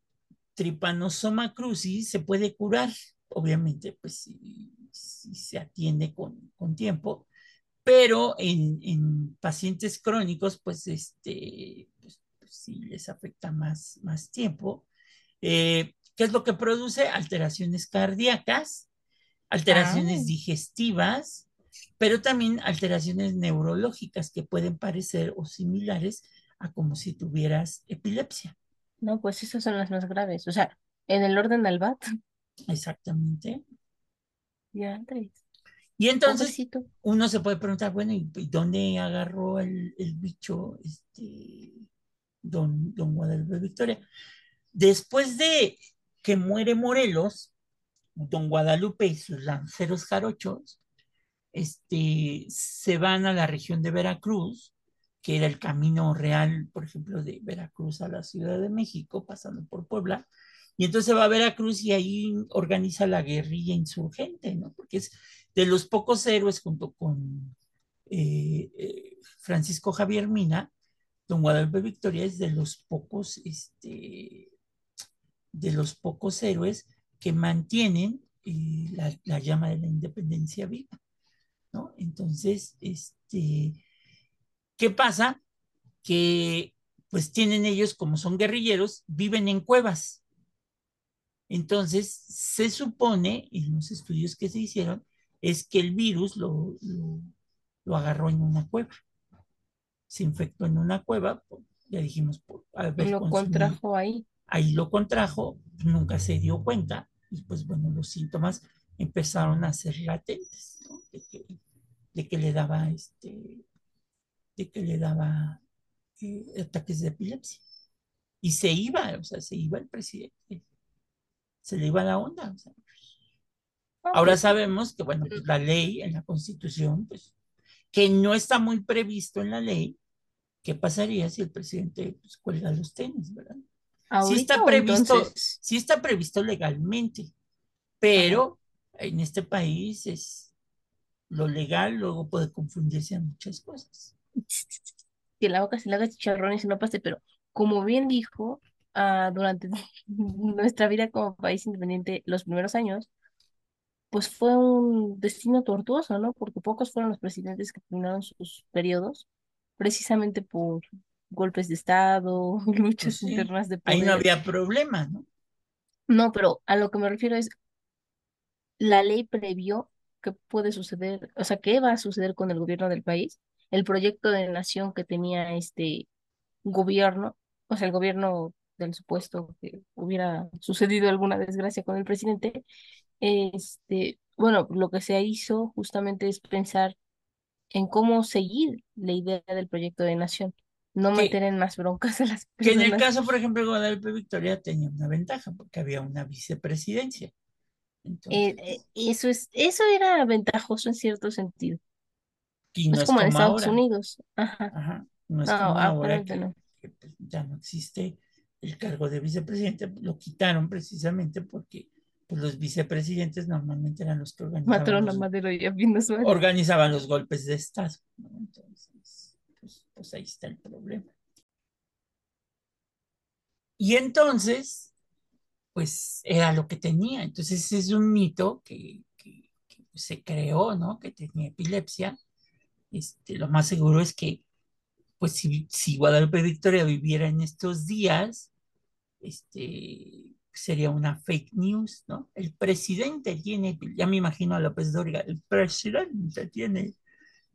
S2: tripanosoma cruzi se puede curar, obviamente, pues si, se atiende con, tiempo, pero en, pacientes crónicos, pues, este, pues, pues, les afecta más, más tiempo. Eh, ¿Qué es lo que produce? Alteraciones cardíacas, alteraciones ah. digestivas, pero también alteraciones neurológicas que pueden parecer o similares a como si tuvieras epilepsia.
S3: No, pues esas son las más graves. O sea, en el orden del BAT.
S2: Exactamente.
S3: Ya,
S2: Y entonces uno se puede preguntar, bueno, ¿y, dónde agarró el, bicho este, don, don Guadalupe Victoria? Después de que muere Morelos, don Guadalupe y sus lanceros jarochos este, se van a la región de Veracruz, que era el camino real, por ejemplo, de Veracruz a la Ciudad de México, pasando por Puebla, y entonces va a Veracruz y ahí organiza la guerrilla insurgente, ¿no? Porque es de los pocos héroes junto con eh, eh, Francisco Javier Mina, don Guadalupe Victoria es de los pocos, este, de los pocos héroes que mantienen eh, la, llama de la independencia viva, ¿no? Entonces, este, ¿qué pasa? Que pues tienen ellos, como son guerrilleros, viven en cuevas. Entonces, se supone, en los estudios que se hicieron, es que el virus lo, lo, agarró en una cueva. Se infectó en una cueva, ya dijimos, por
S3: Lo contrajo ahí.
S2: Ahí lo contrajo, nunca se dio cuenta, y pues bueno, los síntomas empezaron a ser latentes, ¿no? de, que, le daba este, de que le daba eh, ataques de epilepsia. Y se iba, o sea, se iba el presidente, se le iba la onda. Ahora sabemos que, bueno, pues la ley en la constitución, pues, que no está muy previsto en la ley, ¿qué pasaría si el presidente pues, cuelga los tenis, verdad? Sí está previsto, sí está previsto legalmente, pero en este país es lo legal luego puede confundirse en muchas cosas.
S3: Que la boca se le haga chicharrones y no pase, pero como bien dijo, ah, durante nuestra vida como país independiente, los primeros años, pues fue un destino tortuoso, ¿no? Porque pocos fueron los presidentes que terminaron sus periodos precisamente por golpes de Estado, luchas
S2: Pues sí,
S3: internas de
S2: Ahí no
S3: poder.
S2: había problema, ¿no?
S3: No, pero a lo que me refiero es, la ley previó que puede suceder, o sea, qué va a suceder con el gobierno del país, el proyecto de nación que tenía este gobierno, o sea, el gobierno del supuesto que hubiera sucedido alguna desgracia con el presidente, este, bueno, lo que se hizo justamente es pensar en cómo seguir la idea del proyecto de nación, no
S2: Que-
S3: meter en más broncas a las
S2: Que en el
S3: personas.
S2: caso, por ejemplo, Guadalupe Victoria tenía una ventaja porque había una vicepresidencia.
S3: Eh,
S2: Entonces,
S3: eh, eso es, eso era ventajoso en cierto sentido.
S2: y
S3: No
S2: no
S3: es como en Estados
S2: ahora.
S3: Unidos. Ajá.
S2: Ajá, no es
S3: No,
S2: como ahora que,
S3: no.
S2: que, pues, ya no existe el cargo de vicepresidente, lo quitaron precisamente porque pues, los vicepresidentes normalmente eran los que organizaban los,
S3: Madero y
S2: organizaban los golpes de Estado. Entonces, pues, pues ahí está el problema. Y entonces, pues era lo que tenía. Entonces es un mito que, se creó, ¿no? Que tenía epilepsia. Este, lo más seguro es que, pues si, si Guadalupe Victoria viviera en estos días, este, sería una fake news, ¿no? El presidente tiene, ya me imagino a López Dóriga, el presidente tiene,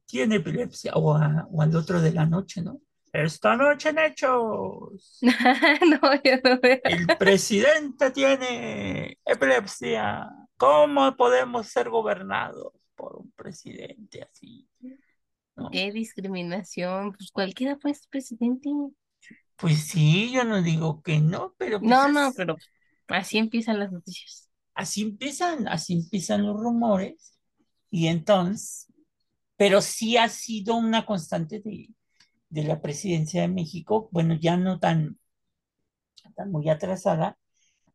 S2: tiene epilepsia, o, a- o al otro de la noche, ¿no? Esta noche en hechos.
S3: No, yo no veo.
S2: El presidente tiene epilepsia. ¿Cómo podemos ser gobernados por un presidente así? ¿no?
S3: Qué discriminación. Pues cualquiera fue este presidente.
S2: Pues sí, yo no digo que no, pero pues
S3: No, no, pero así empiezan las noticias.
S2: así empiezan, así empiezan los rumores. Y entonces, pero sí ha sido una constante de, de la presidencia de México, bueno, ya no tan, tan muy atrasada,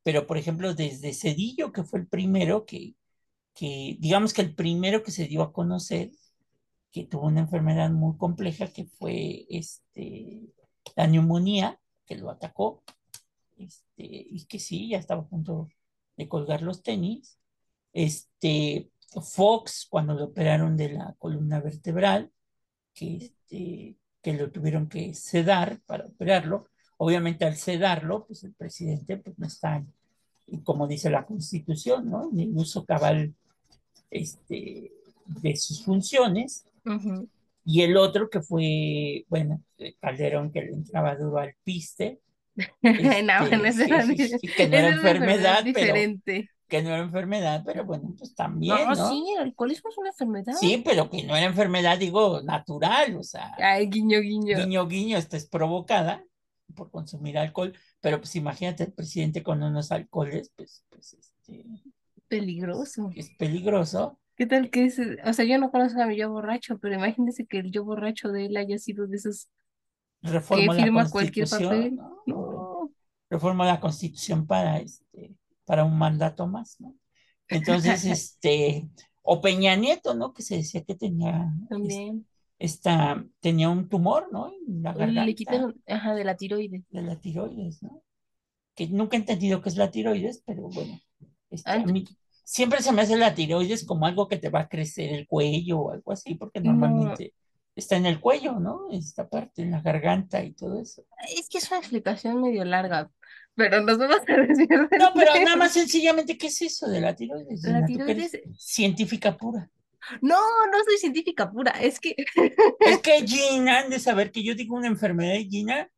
S2: pero por ejemplo, desde Cedillo, que fue el primero que, que, digamos que el primero que se dio a conocer, que tuvo una enfermedad muy compleja, que fue este, la neumonía, que lo atacó, este, y que sí, ya estaba a punto de colgar los tenis. Este, Fox, cuando lo operaron de la columna vertebral, que, este, que lo tuvieron que sedar para operarlo. Obviamente al sedarlo, pues el presidente pues, no está, como dice la constitución, ¿no? En el uso cabal este, de sus funciones. Y el otro que fue, bueno, Calderón que le entraba duro al piste,
S3: No,
S2: este,
S3: bueno,
S2: que no era enfermedad, pero
S3: diferente.
S2: Que no era enfermedad, pero bueno, pues también,
S3: No,
S2: ¿no?
S3: sí, el alcoholismo es una enfermedad.
S2: Sí, pero que no era enfermedad, digo, natural, o sea,
S3: Ay, guiño, guiño.
S2: guiño, guiño, esta es provocada por consumir alcohol, pero pues imagínate el presidente con unos alcoholes, pues, pues este,
S3: Peligroso.
S2: es peligroso.
S3: ¿Qué tal que es? O sea, yo no conozco a mi yo borracho, pero imagínese que el yo borracho de él haya sido de esos que
S2: Reforma la
S3: firma cualquier papel.
S2: constitución, ¿no?
S3: No.
S2: Reforma la constitución para este, para un mandato más, ¿no? Entonces, este, o Peña Nieto, ¿no? Que se decía que tenía
S3: También.
S2: esta, tenía un tumor, ¿no? En la garganta
S3: Le quitaron, ajá, de la tiroides.
S2: de la tiroides, ¿no? Que nunca he entendido qué es la tiroides, pero bueno, este, a mí siempre se me hace la tiroides como algo que te va a crecer el cuello o algo así, porque
S3: No.
S2: normalmente está en el cuello, ¿no? Esta parte, en la garganta y todo eso.
S3: Es que es una explicación medio larga, pero nos vamos a desviar del
S2: No, pero nada más sencillamente, ¿qué es eso de la tiroides?
S3: La
S2: eres
S3: tiroides-
S2: científica pura.
S3: No, no soy científica pura, es que
S2: Es que Gina, han de saber que yo digo una enfermedad de Gina,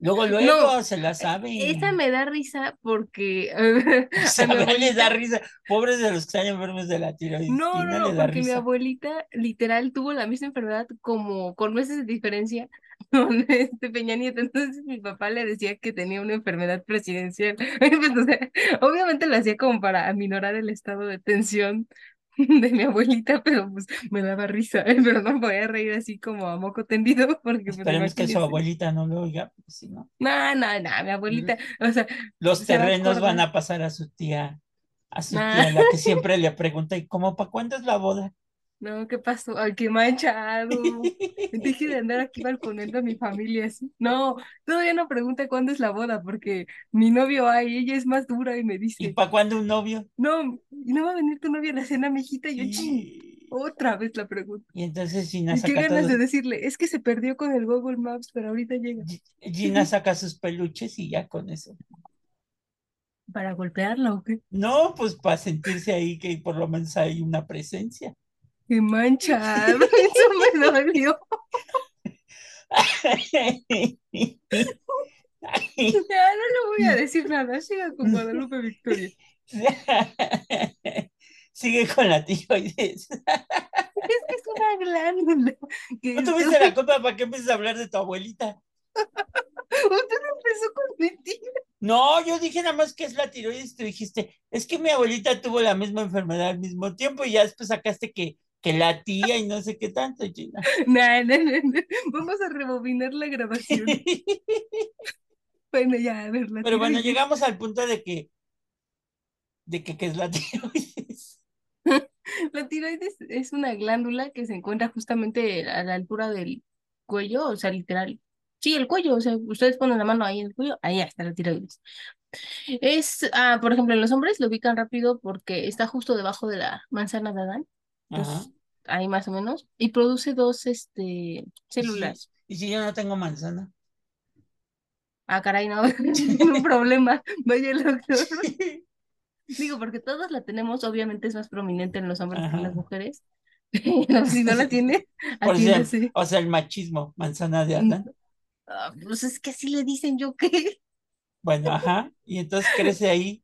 S2: luego, luego
S3: No,
S2: se la sabe.
S3: esa me da risa porque a mi
S2: a ver, les da
S3: abuelita-
S2: risa. Pobres de los que están enfermos de la tiroides.
S3: No, no, no, porque mi abuelita literal tuvo la misma enfermedad como con meses de diferencia con este Peña Nieto. Entonces mi papá le decía que tenía una enfermedad presidencial. Pues, o sea, obviamente lo hacía como para aminorar el estado de tensión de mi abuelita, pero pues me daba risa, ¿eh? pero no podía reír así como a moco tendido porque pues
S2: Esperemos que su abuelita no lo oiga, porque si no,
S3: No, no, no, mi abuelita, o sea,
S2: los
S3: Se va a
S2: terrenos van a pasar a su tía, a su
S3: Nah.
S2: tía, la que siempre le pregunta, ¿y cómo para cuándo es la boda?
S3: No, ¿qué pasó? Ay, qué manchado. Dije de andar aquí balconeando a mi familia así. No, todavía no pregunta cuándo es la boda, porque mi novio hay, ella es más dura y me
S2: ¿Y
S3: dice,
S2: para cuándo un novio?
S3: no, ¿y no va a venir tu novia a la cena, mijita? Y yo, ching,
S2: Y,
S3: otra vez la pregunta.
S2: y entonces Gina
S3: Y qué
S2: saca
S3: ganas
S2: todo-
S3: de decirle, es que se perdió con el Google Maps, pero ahorita llega.
S2: Gi- Gina saca sus peluches y ya con eso.
S3: ¿Para golpearla o qué?
S2: No, pues para sentirse ahí que por lo menos hay una presencia.
S3: Qué manchado, eso me dolió. Ya no le voy a decir nada, siga con Guadalupe Victoria.
S2: Sigue con la tiroides.
S3: Es que es una glándula. Que
S2: No tuviste la culpa para que empieces a hablar de tu abuelita.
S3: Usted empezó con mentiras.
S2: No, yo dije nada más que es la tiroides, tú dijiste, es que mi abuelita tuvo la misma enfermedad al mismo tiempo y ya después sacaste que, que la tía y no sé qué tanto, Gina.
S3: No, no, no, no. Vamos a rebobinar la grabación. Bueno, ya, a ver, la
S2: Pero bueno, llegamos al punto de que, de que, ¿qué es la tiroides?
S3: La tiroides es una glándula que se encuentra justamente a la altura del cuello, o sea, literal. Sí, el cuello, o sea, ustedes ponen la mano ahí en el cuello, ahí está la tiroides. Es, ah, por ejemplo, en los hombres lo ubican rápido porque está justo debajo de la manzana de Adán, Ahí más o menos, y produce dos, este,
S2: ¿Y si,
S3: células.
S2: y si yo no tengo manzana?
S3: Ah, caray, no, un problema, vaya el doctor. Digo, porque todos la tenemos, obviamente es más prominente en los hombres que en las mujeres, pero si no la tiene, atiéndase.
S2: o sea, el machismo, manzana de Adán.
S3: Ah, pues es que así le dicen yo que
S2: Bueno, ajá. Y entonces crece ahí.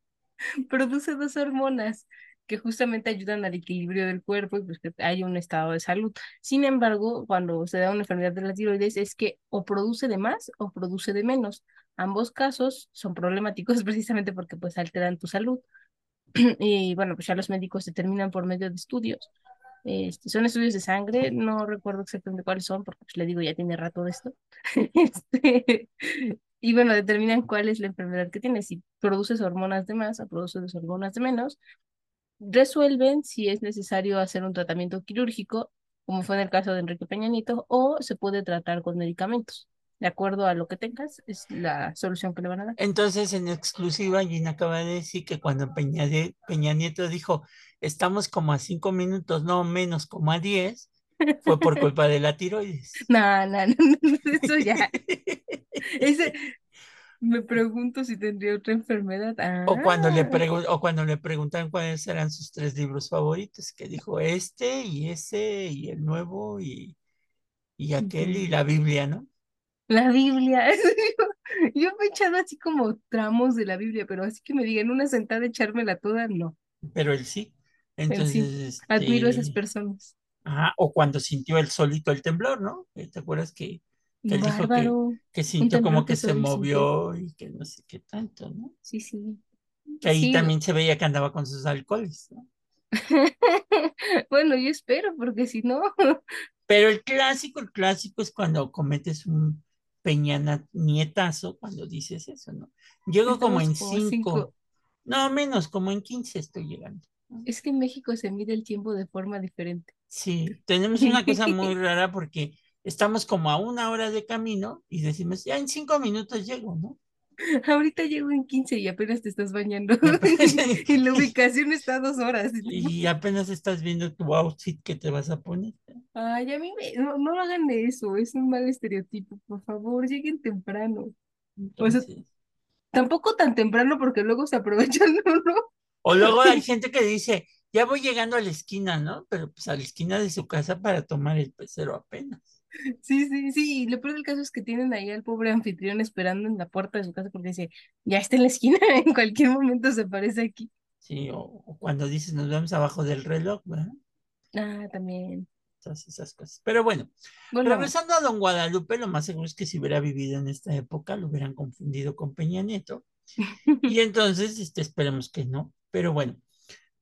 S3: produce dos hormonas que justamente ayudan al equilibrio del cuerpo y pues que haya un estado de salud. Sin embargo, cuando se da una enfermedad de la tiroides es que o produce de más o produce de menos. Ambos casos son problemáticos precisamente porque pues alteran tu salud. Y bueno, pues ya los médicos determinan por medio de estudios. Este, son estudios de sangre, no recuerdo exactamente cuáles son, porque pues le digo, ya tiene rato de esto. Este, y bueno, determinan cuál es la enfermedad que tienes, si produces hormonas de más o produces hormonas de menos. Resuelven si es necesario hacer un tratamiento quirúrgico, como fue en el caso de Enrique Peña Nieto, o se puede tratar con medicamentos. De acuerdo a lo que tengas, es la solución que le van a dar.
S2: Entonces, en exclusiva, Gina acaba de decir que cuando Peña, de- Peña Nieto dijo, estamos como a cinco minutos, no menos como a diez, fue por culpa de la tiroides.
S3: No, no, no, no, eso ya. Ese, me pregunto si tendría otra enfermedad.
S2: O cuando le
S3: Ah,
S2: o cuando le preguntan cuáles eran sus tres libros favoritos, que dijo este y ese y el nuevo y, y aquel y la Biblia, ¿no?
S3: La Biblia. Yo, yo me he echado así como tramos de la Biblia, pero así que me digan una sentada echármela toda, no.
S2: Pero él sí.
S3: Él sí.
S2: Entonces,
S3: Admiro a esas
S2: este,
S3: personas.
S2: ajá, o cuando sintió él solito el temblor, ¿no? ¿Te acuerdas que, que dijo que, que sintió como
S3: que
S2: que se movió y que no sé qué tanto, ¿no?
S3: Sí, sí.
S2: Que ahí
S3: Sí.
S2: también se veía que andaba con sus alcoholes, ¿no?
S3: Bueno, yo espero, porque si no,
S2: Pero el clásico, el clásico es cuando cometes un peñana nietazo, cuando dices eso, ¿no? Llego como en
S3: Estamos como
S2: cinco,
S3: cinco.
S2: no menos, como en quince estoy llegando. ¿no?
S3: es que en México se mide el tiempo de forma diferente.
S2: Sí, tenemos una cosa muy rara porque estamos como a una hora de camino y decimos, ya en cinco minutos llego, ¿no?
S3: Ahorita llego en 15 y apenas te estás bañando. Y la ubicación está a dos horas.
S2: Y apenas estás viendo tu outfit que te vas a poner.
S3: Ay, a mí me, no, no hagan eso, es un mal estereotipo, por favor, lleguen temprano. O sea, tampoco tan temprano porque luego se aprovechan. ¿no?
S2: o luego hay gente que dice, ya voy llegando a la esquina, ¿no? Pero pues a la esquina de su casa para tomar el pecero apenas.
S3: Sí, sí, sí, y lo peor del caso es que tienen ahí al pobre anfitrión esperando en la puerta de su casa porque dice, ya está en la esquina, en cualquier momento se aparece aquí.
S2: Sí, o, o cuando dices nos vemos abajo del reloj, ¿verdad?
S3: Ah, también.
S2: Todas esas cosas. Pero bueno,
S3: Bueno,
S2: regresando a Don Guadalupe, lo más seguro es que si hubiera vivido en esta época, lo hubieran confundido con Peña Nieto. Y entonces, este, esperemos que no. Pero bueno,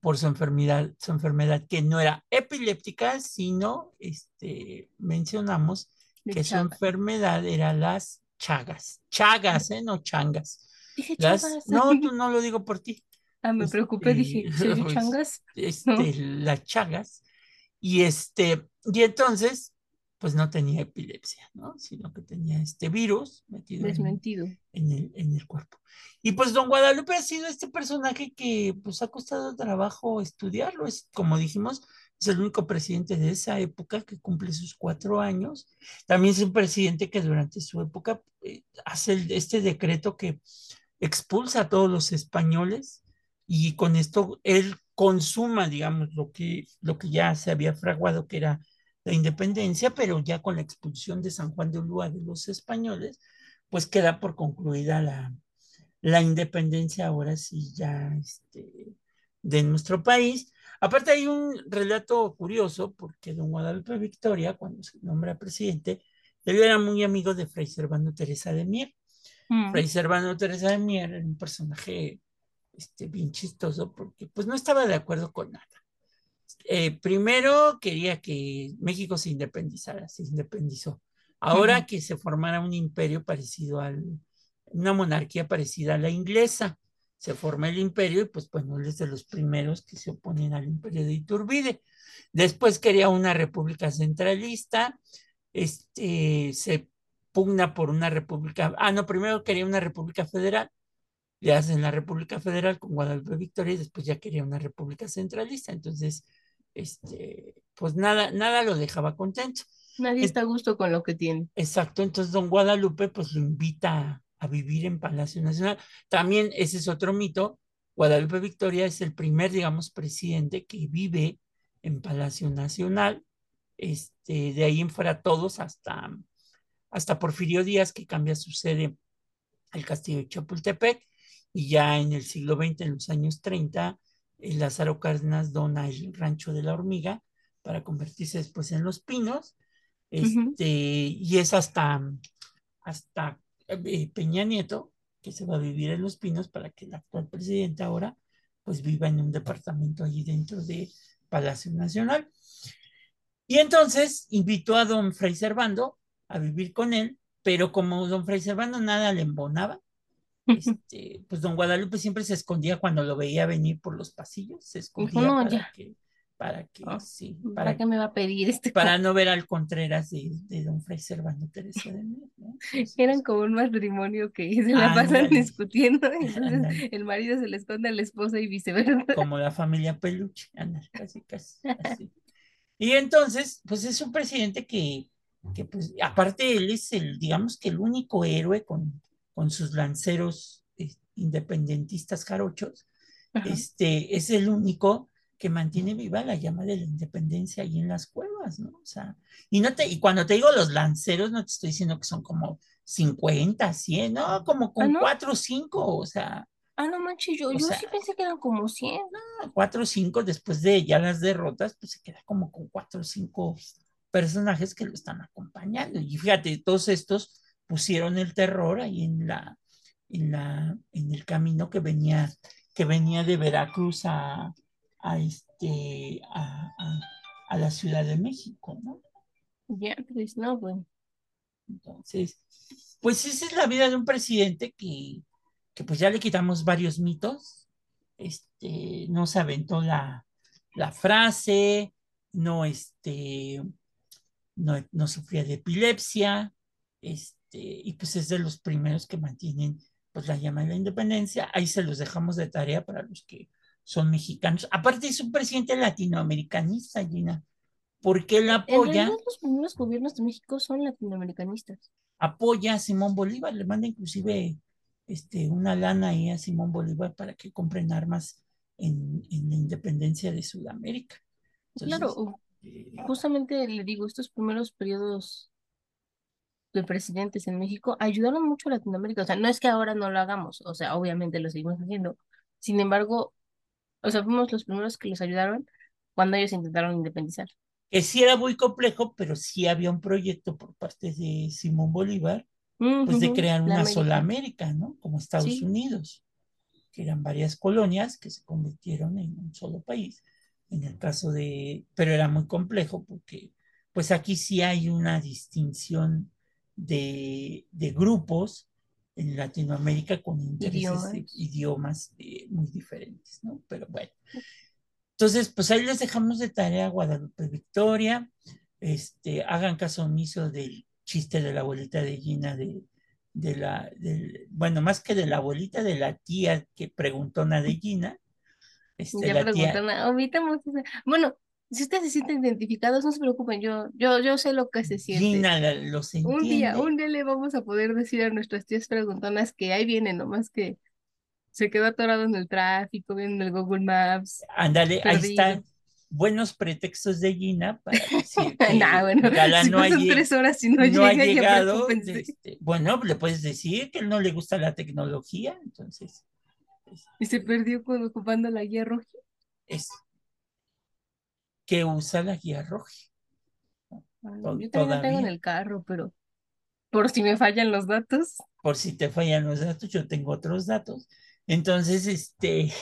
S2: por su enfermedad, su enfermedad que no era epiléptica, sino, este, mencionamos
S3: de
S2: que su enfermedad era las chagas. Chagas, ¿eh? No changas.
S3: Dije
S2: Las,
S3: Chagas.
S2: no, tú no lo digo por ti.
S3: Ah, me preocupé, dije,
S2: Este,
S3: ¿se oye
S2: pues,
S3: changas?
S2: este, las chagas. Y este, y entonces, pues no tenía epilepsia, ¿no? Sino que tenía este virus metido
S3: Desmentido.
S2: En, el, en el cuerpo. Y pues don Guadalupe ha sido este personaje que pues ha costado trabajo estudiarlo, es como dijimos, es el único presidente de esa época que cumple sus cuatro años. También es un presidente que durante su época eh, hace este decreto que expulsa a todos los españoles y con esto él consuma, digamos, lo que, lo que ya se había fraguado, que era la independencia, pero ya con la expulsión de San Juan de Ulúa de los españoles, pues queda por concluida la, la independencia ahora sí ya este, de nuestro país. Aparte hay un relato curioso, porque don Guadalupe Victoria, cuando se nombra presidente, él era muy amigo de Fray Servando Teresa de Mier. Mm. Fray Servando Teresa de Mier era un personaje este, bien chistoso, porque pues no estaba de acuerdo con nada. Eh, primero quería que México se independizara, se independizó. Ahora que se formara un imperio parecido al, una monarquía parecida a la inglesa. Se forma el imperio y pues bueno, él es de los primeros que se oponen al imperio de Iturbide. Después quería una república centralista, este, se pugna por una república, ah, no, primero quería una república federal, le hacen la república federal con Guadalupe Victoria y después ya quería una república centralista, entonces, este, pues nada, nada lo dejaba contento.
S3: Nadie está a gusto con lo que tiene.
S2: Exacto, entonces don Guadalupe pues lo invita a vivir en Palacio Nacional. También ese es otro mito. Guadalupe Victoria es el primer, digamos, presidente que vive en Palacio Nacional. Este, de ahí en fuera todos hasta, hasta Porfirio Díaz, que cambia su sede al castillo de Chapultepec. Y ya en el siglo XX, en los años 30, el Lázaro Cárdenas dona el rancho de la hormiga para convertirse después en Los Pinos. Este, Y es hasta, hasta eh, Peña Nieto, que se va a vivir en Los Pinos para que el actual presidente ahora pues viva en un departamento allí dentro de Palacio Nacional. Y entonces invitó a don Fray Servando a vivir con él, pero como don Fray Servando nada le embonaba, este, pues don Guadalupe siempre se escondía cuando lo veía venir por los pasillos, se escondía para que para que ah, sí,
S3: para, qué me va a pedir este
S2: para no ver al Contreras de, de don Fray Servando Teresa de mí,
S3: Eran como un matrimonio que se la pasan discutiendo, entonces el marido se le esconde a la esposa y viceversa.
S2: Como la familia Peluche, casi, casi, así. Y entonces, pues es un presidente que, que pues, aparte él es el, digamos que el único héroe con, con sus lanceros eh, independentistas jarochos, este, es el único que mantiene viva la llama de la independencia ahí en las cuevas, ¿no? O sea, y, no te, y cuando te digo los lanceros, no te estoy diciendo que son como 50, 100, no, como con ¿Ah, 4 o 5, o sea.
S3: Ah, no manches, yo, yo sí pensé que eran como 100.
S2: No, 4 o 5, después de ya las derrotas, pues se queda como con 4 o 5 personajes que lo están acompañando. Y fíjate, todos estos pusieron el terror ahí en la, en la, en el camino que venía, que venía de Veracruz a, a, este, a, a, la Ciudad de México, ¿no?
S3: Ya, pues no, bueno.
S2: Entonces, pues esa es la vida de un presidente que, que pues ya le quitamos varios mitos, este, no se aventó la, la frase, no, este, no, no sufría de epilepsia, este, y pues es de los primeros que mantienen pues la llama de la independencia. Ahí se los dejamos de tarea para los que son mexicanos. Aparte es un presidente latinoamericanista, Gina, porque él apoya...
S3: En los primeros gobiernos de México son latinoamericanistas.
S2: Apoya a Simón Bolívar, le manda inclusive este, una lana ahí a Simón Bolívar para que compren armas en, la independencia de Sudamérica.
S3: claro, justamente le digo, estos primeros periodos de presidentes en México ayudaron mucho a Latinoamérica. O sea, no es que ahora no lo hagamos, o sea, obviamente lo seguimos haciendo. Sin embargo, o sea, fuimos los primeros que los ayudaron cuando ellos intentaron independizar.
S2: Que sí era muy complejo, pero sí había un proyecto por parte de Simón Bolívar, pues de crear una sola América, ¿no? Como Estados Unidos, que eran varias colonias que se convirtieron en un solo país. En el caso de, pero era muy complejo porque, pues aquí sí hay una distinción de, de grupos en Latinoamérica con intereses idiomas, idiomas eh, muy diferentes, ¿no? Pero bueno. Entonces, pues ahí les dejamos de tarea Guadalupe Victoria. Este, hagan caso omiso del chiste de la abuelita de Gina de, de la, bueno, más que de la abuelita, de la tía que preguntó nada de Gina.
S3: Este, ya preguntan, bueno, si ustedes se sienten identificados, no se preocupen, yo, yo, yo sé lo que se siente.
S2: Gina lo
S3: Un día, un día le vamos a poder decir a nuestras tías preguntonas que ahí viene, nomás que se quedó atorado en el tráfico, viendo el Google Maps.
S2: Ándale, ahí están buenos pretextos de Gina para decir que
S3: nah, bueno, no, ha, tres horas y no,
S2: ha llegado. Este, bueno, le puedes decir que no le gusta la tecnología, entonces.
S3: y se perdió cuando ocupando la guía roja.
S2: Es que usa la guía roja.
S3: yo también la tengo en el carro, pero por si me fallan los datos.
S2: Por si te fallan los datos, yo tengo otros datos. Entonces, este...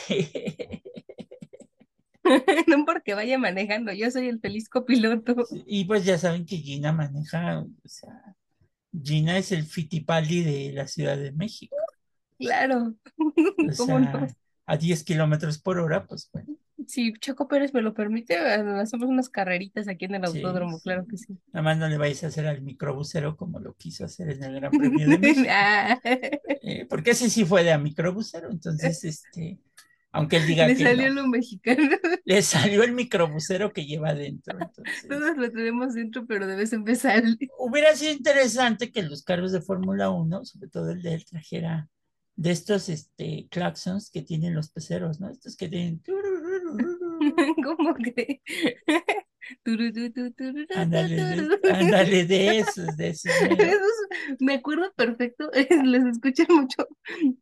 S3: no porque vaya manejando, yo soy el feliz copiloto.
S2: Y pues ya saben que Gina maneja, o sea, Gina es el fitipaldi de la Ciudad de México.
S3: Claro.
S2: A 10 kilómetros por hora, pues bueno.
S3: Si Choco Pérez me lo permite, hacemos unas carreritas aquí en el autódromo, claro que sí.
S2: Nada más no le vais a hacer al microbusero como lo quiso hacer en el Gran Premio de México. Ah. Eh, porque ese sí fue de a microbusero, entonces, este, aunque él diga
S3: le
S2: que.
S3: Le salió lo mexicano.
S2: Le salió el microbusero que lleva dentro.
S3: Todos lo tenemos dentro, pero debes empezar.
S2: Hubiera sido interesante que los carros de Fórmula 1, sobre todo el de él, trajera de estos este, claxons que tienen los peceros, ¿no? Estos que tienen...
S3: ¿Cómo que?
S2: Ándale de, esos, de esos.
S3: Me acuerdo perfecto, los escuché mucho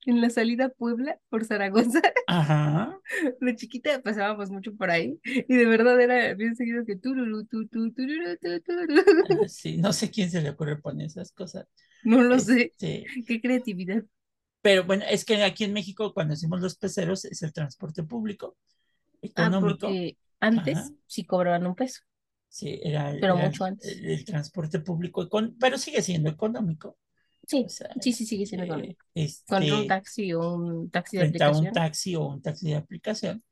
S3: en la salida a Puebla por Zaragoza.
S2: Ajá.
S3: De chiquita pasábamos mucho por ahí y de verdad era bien seguido que tururu, tu, tu,
S2: Sí, no sé quién se le ocurre poner esas cosas.
S3: No lo sé. Qué creatividad.
S2: Pero bueno, es que aquí en México cuando hacemos los peceros es el transporte público económico.
S3: Ah, porque antes sí cobraban un peso.
S2: Sí, era,
S3: pero mucho antes.
S2: El, transporte público, pero sigue siendo económico.
S3: Sí, sí, sí, sigue siendo económico. Este, un taxi o un taxi de aplicación.
S2: un taxi o un taxi de aplicación.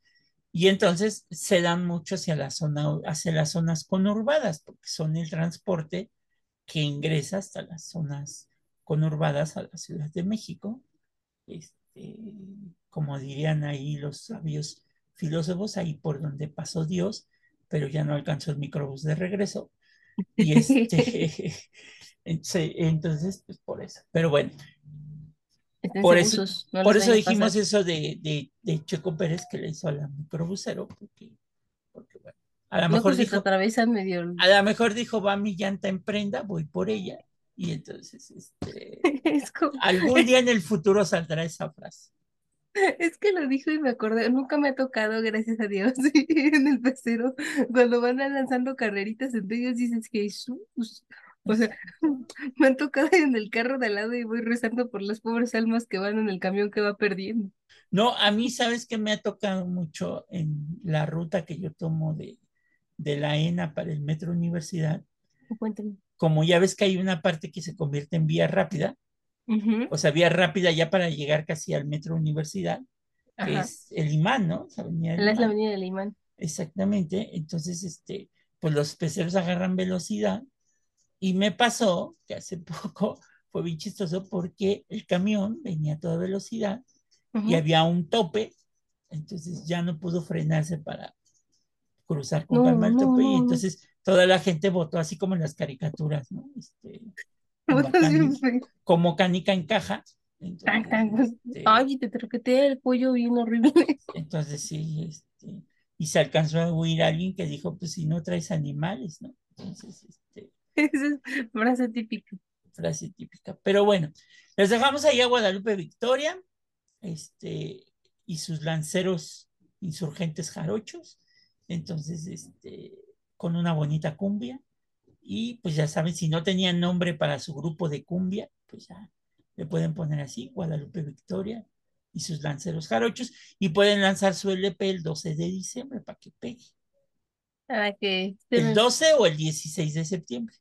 S2: Y entonces se dan mucho hacia, la zona, hacia las zonas conurbadas, porque son el transporte que ingresa hasta las zonas conurbadas a la Ciudad de México este, como dirían ahí los sabios filósofos, ahí por donde pasó Dios, pero ya no alcanzó el microbús de regreso. Y este, entonces, pues por eso. Pero bueno, por eso, por eso dijimos eso de, de, de, Checo Pérez que le hizo a la microbusero, porque, porque bueno, a lo mejor
S3: dijo,
S2: medio... a lo mejor dijo, va mi llanta en prenda, voy por ella, y entonces, este, algún día en el futuro saldrá esa frase.
S3: Es que lo dijo y me acordé, nunca me ha tocado, gracias a Dios, en el pecero, cuando van lanzando carreritas entre ellos dices Jesús. O sea, me han tocado en el carro de al lado y voy rezando por las pobres almas que van en el camión que va perdiendo.
S2: No, a mí, ¿sabes que me ha tocado mucho en la ruta que yo tomo de, de la ENA para el Metro Universidad?
S3: Cuéntame
S2: como ya ves que hay una parte que se convierte en vía rápida, o sea, vía rápida ya para llegar casi al metro universidad, que es el imán, ¿no?
S3: Es la avenida del imán.
S2: Exactamente, entonces, este, pues los peceros agarran velocidad y me pasó que hace poco fue bien chistoso porque el camión venía a toda velocidad y había un tope, entonces ya no pudo frenarse para cruzar con calma el tope y entonces toda la gente votó así como en las caricaturas, ¿no? Este, como, canica, en caja.
S3: Este, Ay, te troqueteé el pollo bien horrible.
S2: Entonces sí, este, y se alcanzó a oír a alguien que dijo, pues si no traes animales, ¿no? Entonces, este.
S3: Esa es frase típica.
S2: Frase típica. Pero bueno, les dejamos ahí a Guadalupe Victoria, este, y sus lanceros insurgentes jarochos. Entonces, este, con una bonita cumbia. Y pues ya saben, si no tenían nombre para su grupo de cumbia, pues ya le pueden poner así, Guadalupe Victoria y sus lanceros jarochos, y pueden lanzar su LP el 12 de diciembre para que pegue.
S3: Para que...
S2: ¿El 12 o el 16 de septiembre?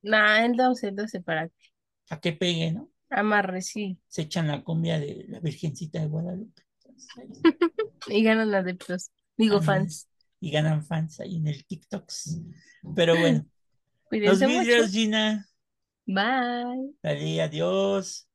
S3: No, el 12, el 12 para que...
S2: Para que pegue, ¿no?
S3: Amarre, sí.
S2: Se echan la cumbia de la Virgencita de Guadalupe.
S3: y ganan adeptos. Digo fans.
S2: Y ganan fans ahí en el TikToks. Pero bueno, los
S3: Cuídense mucho.
S2: vidrios, Gina.
S3: Bye.
S2: Dale, adiós.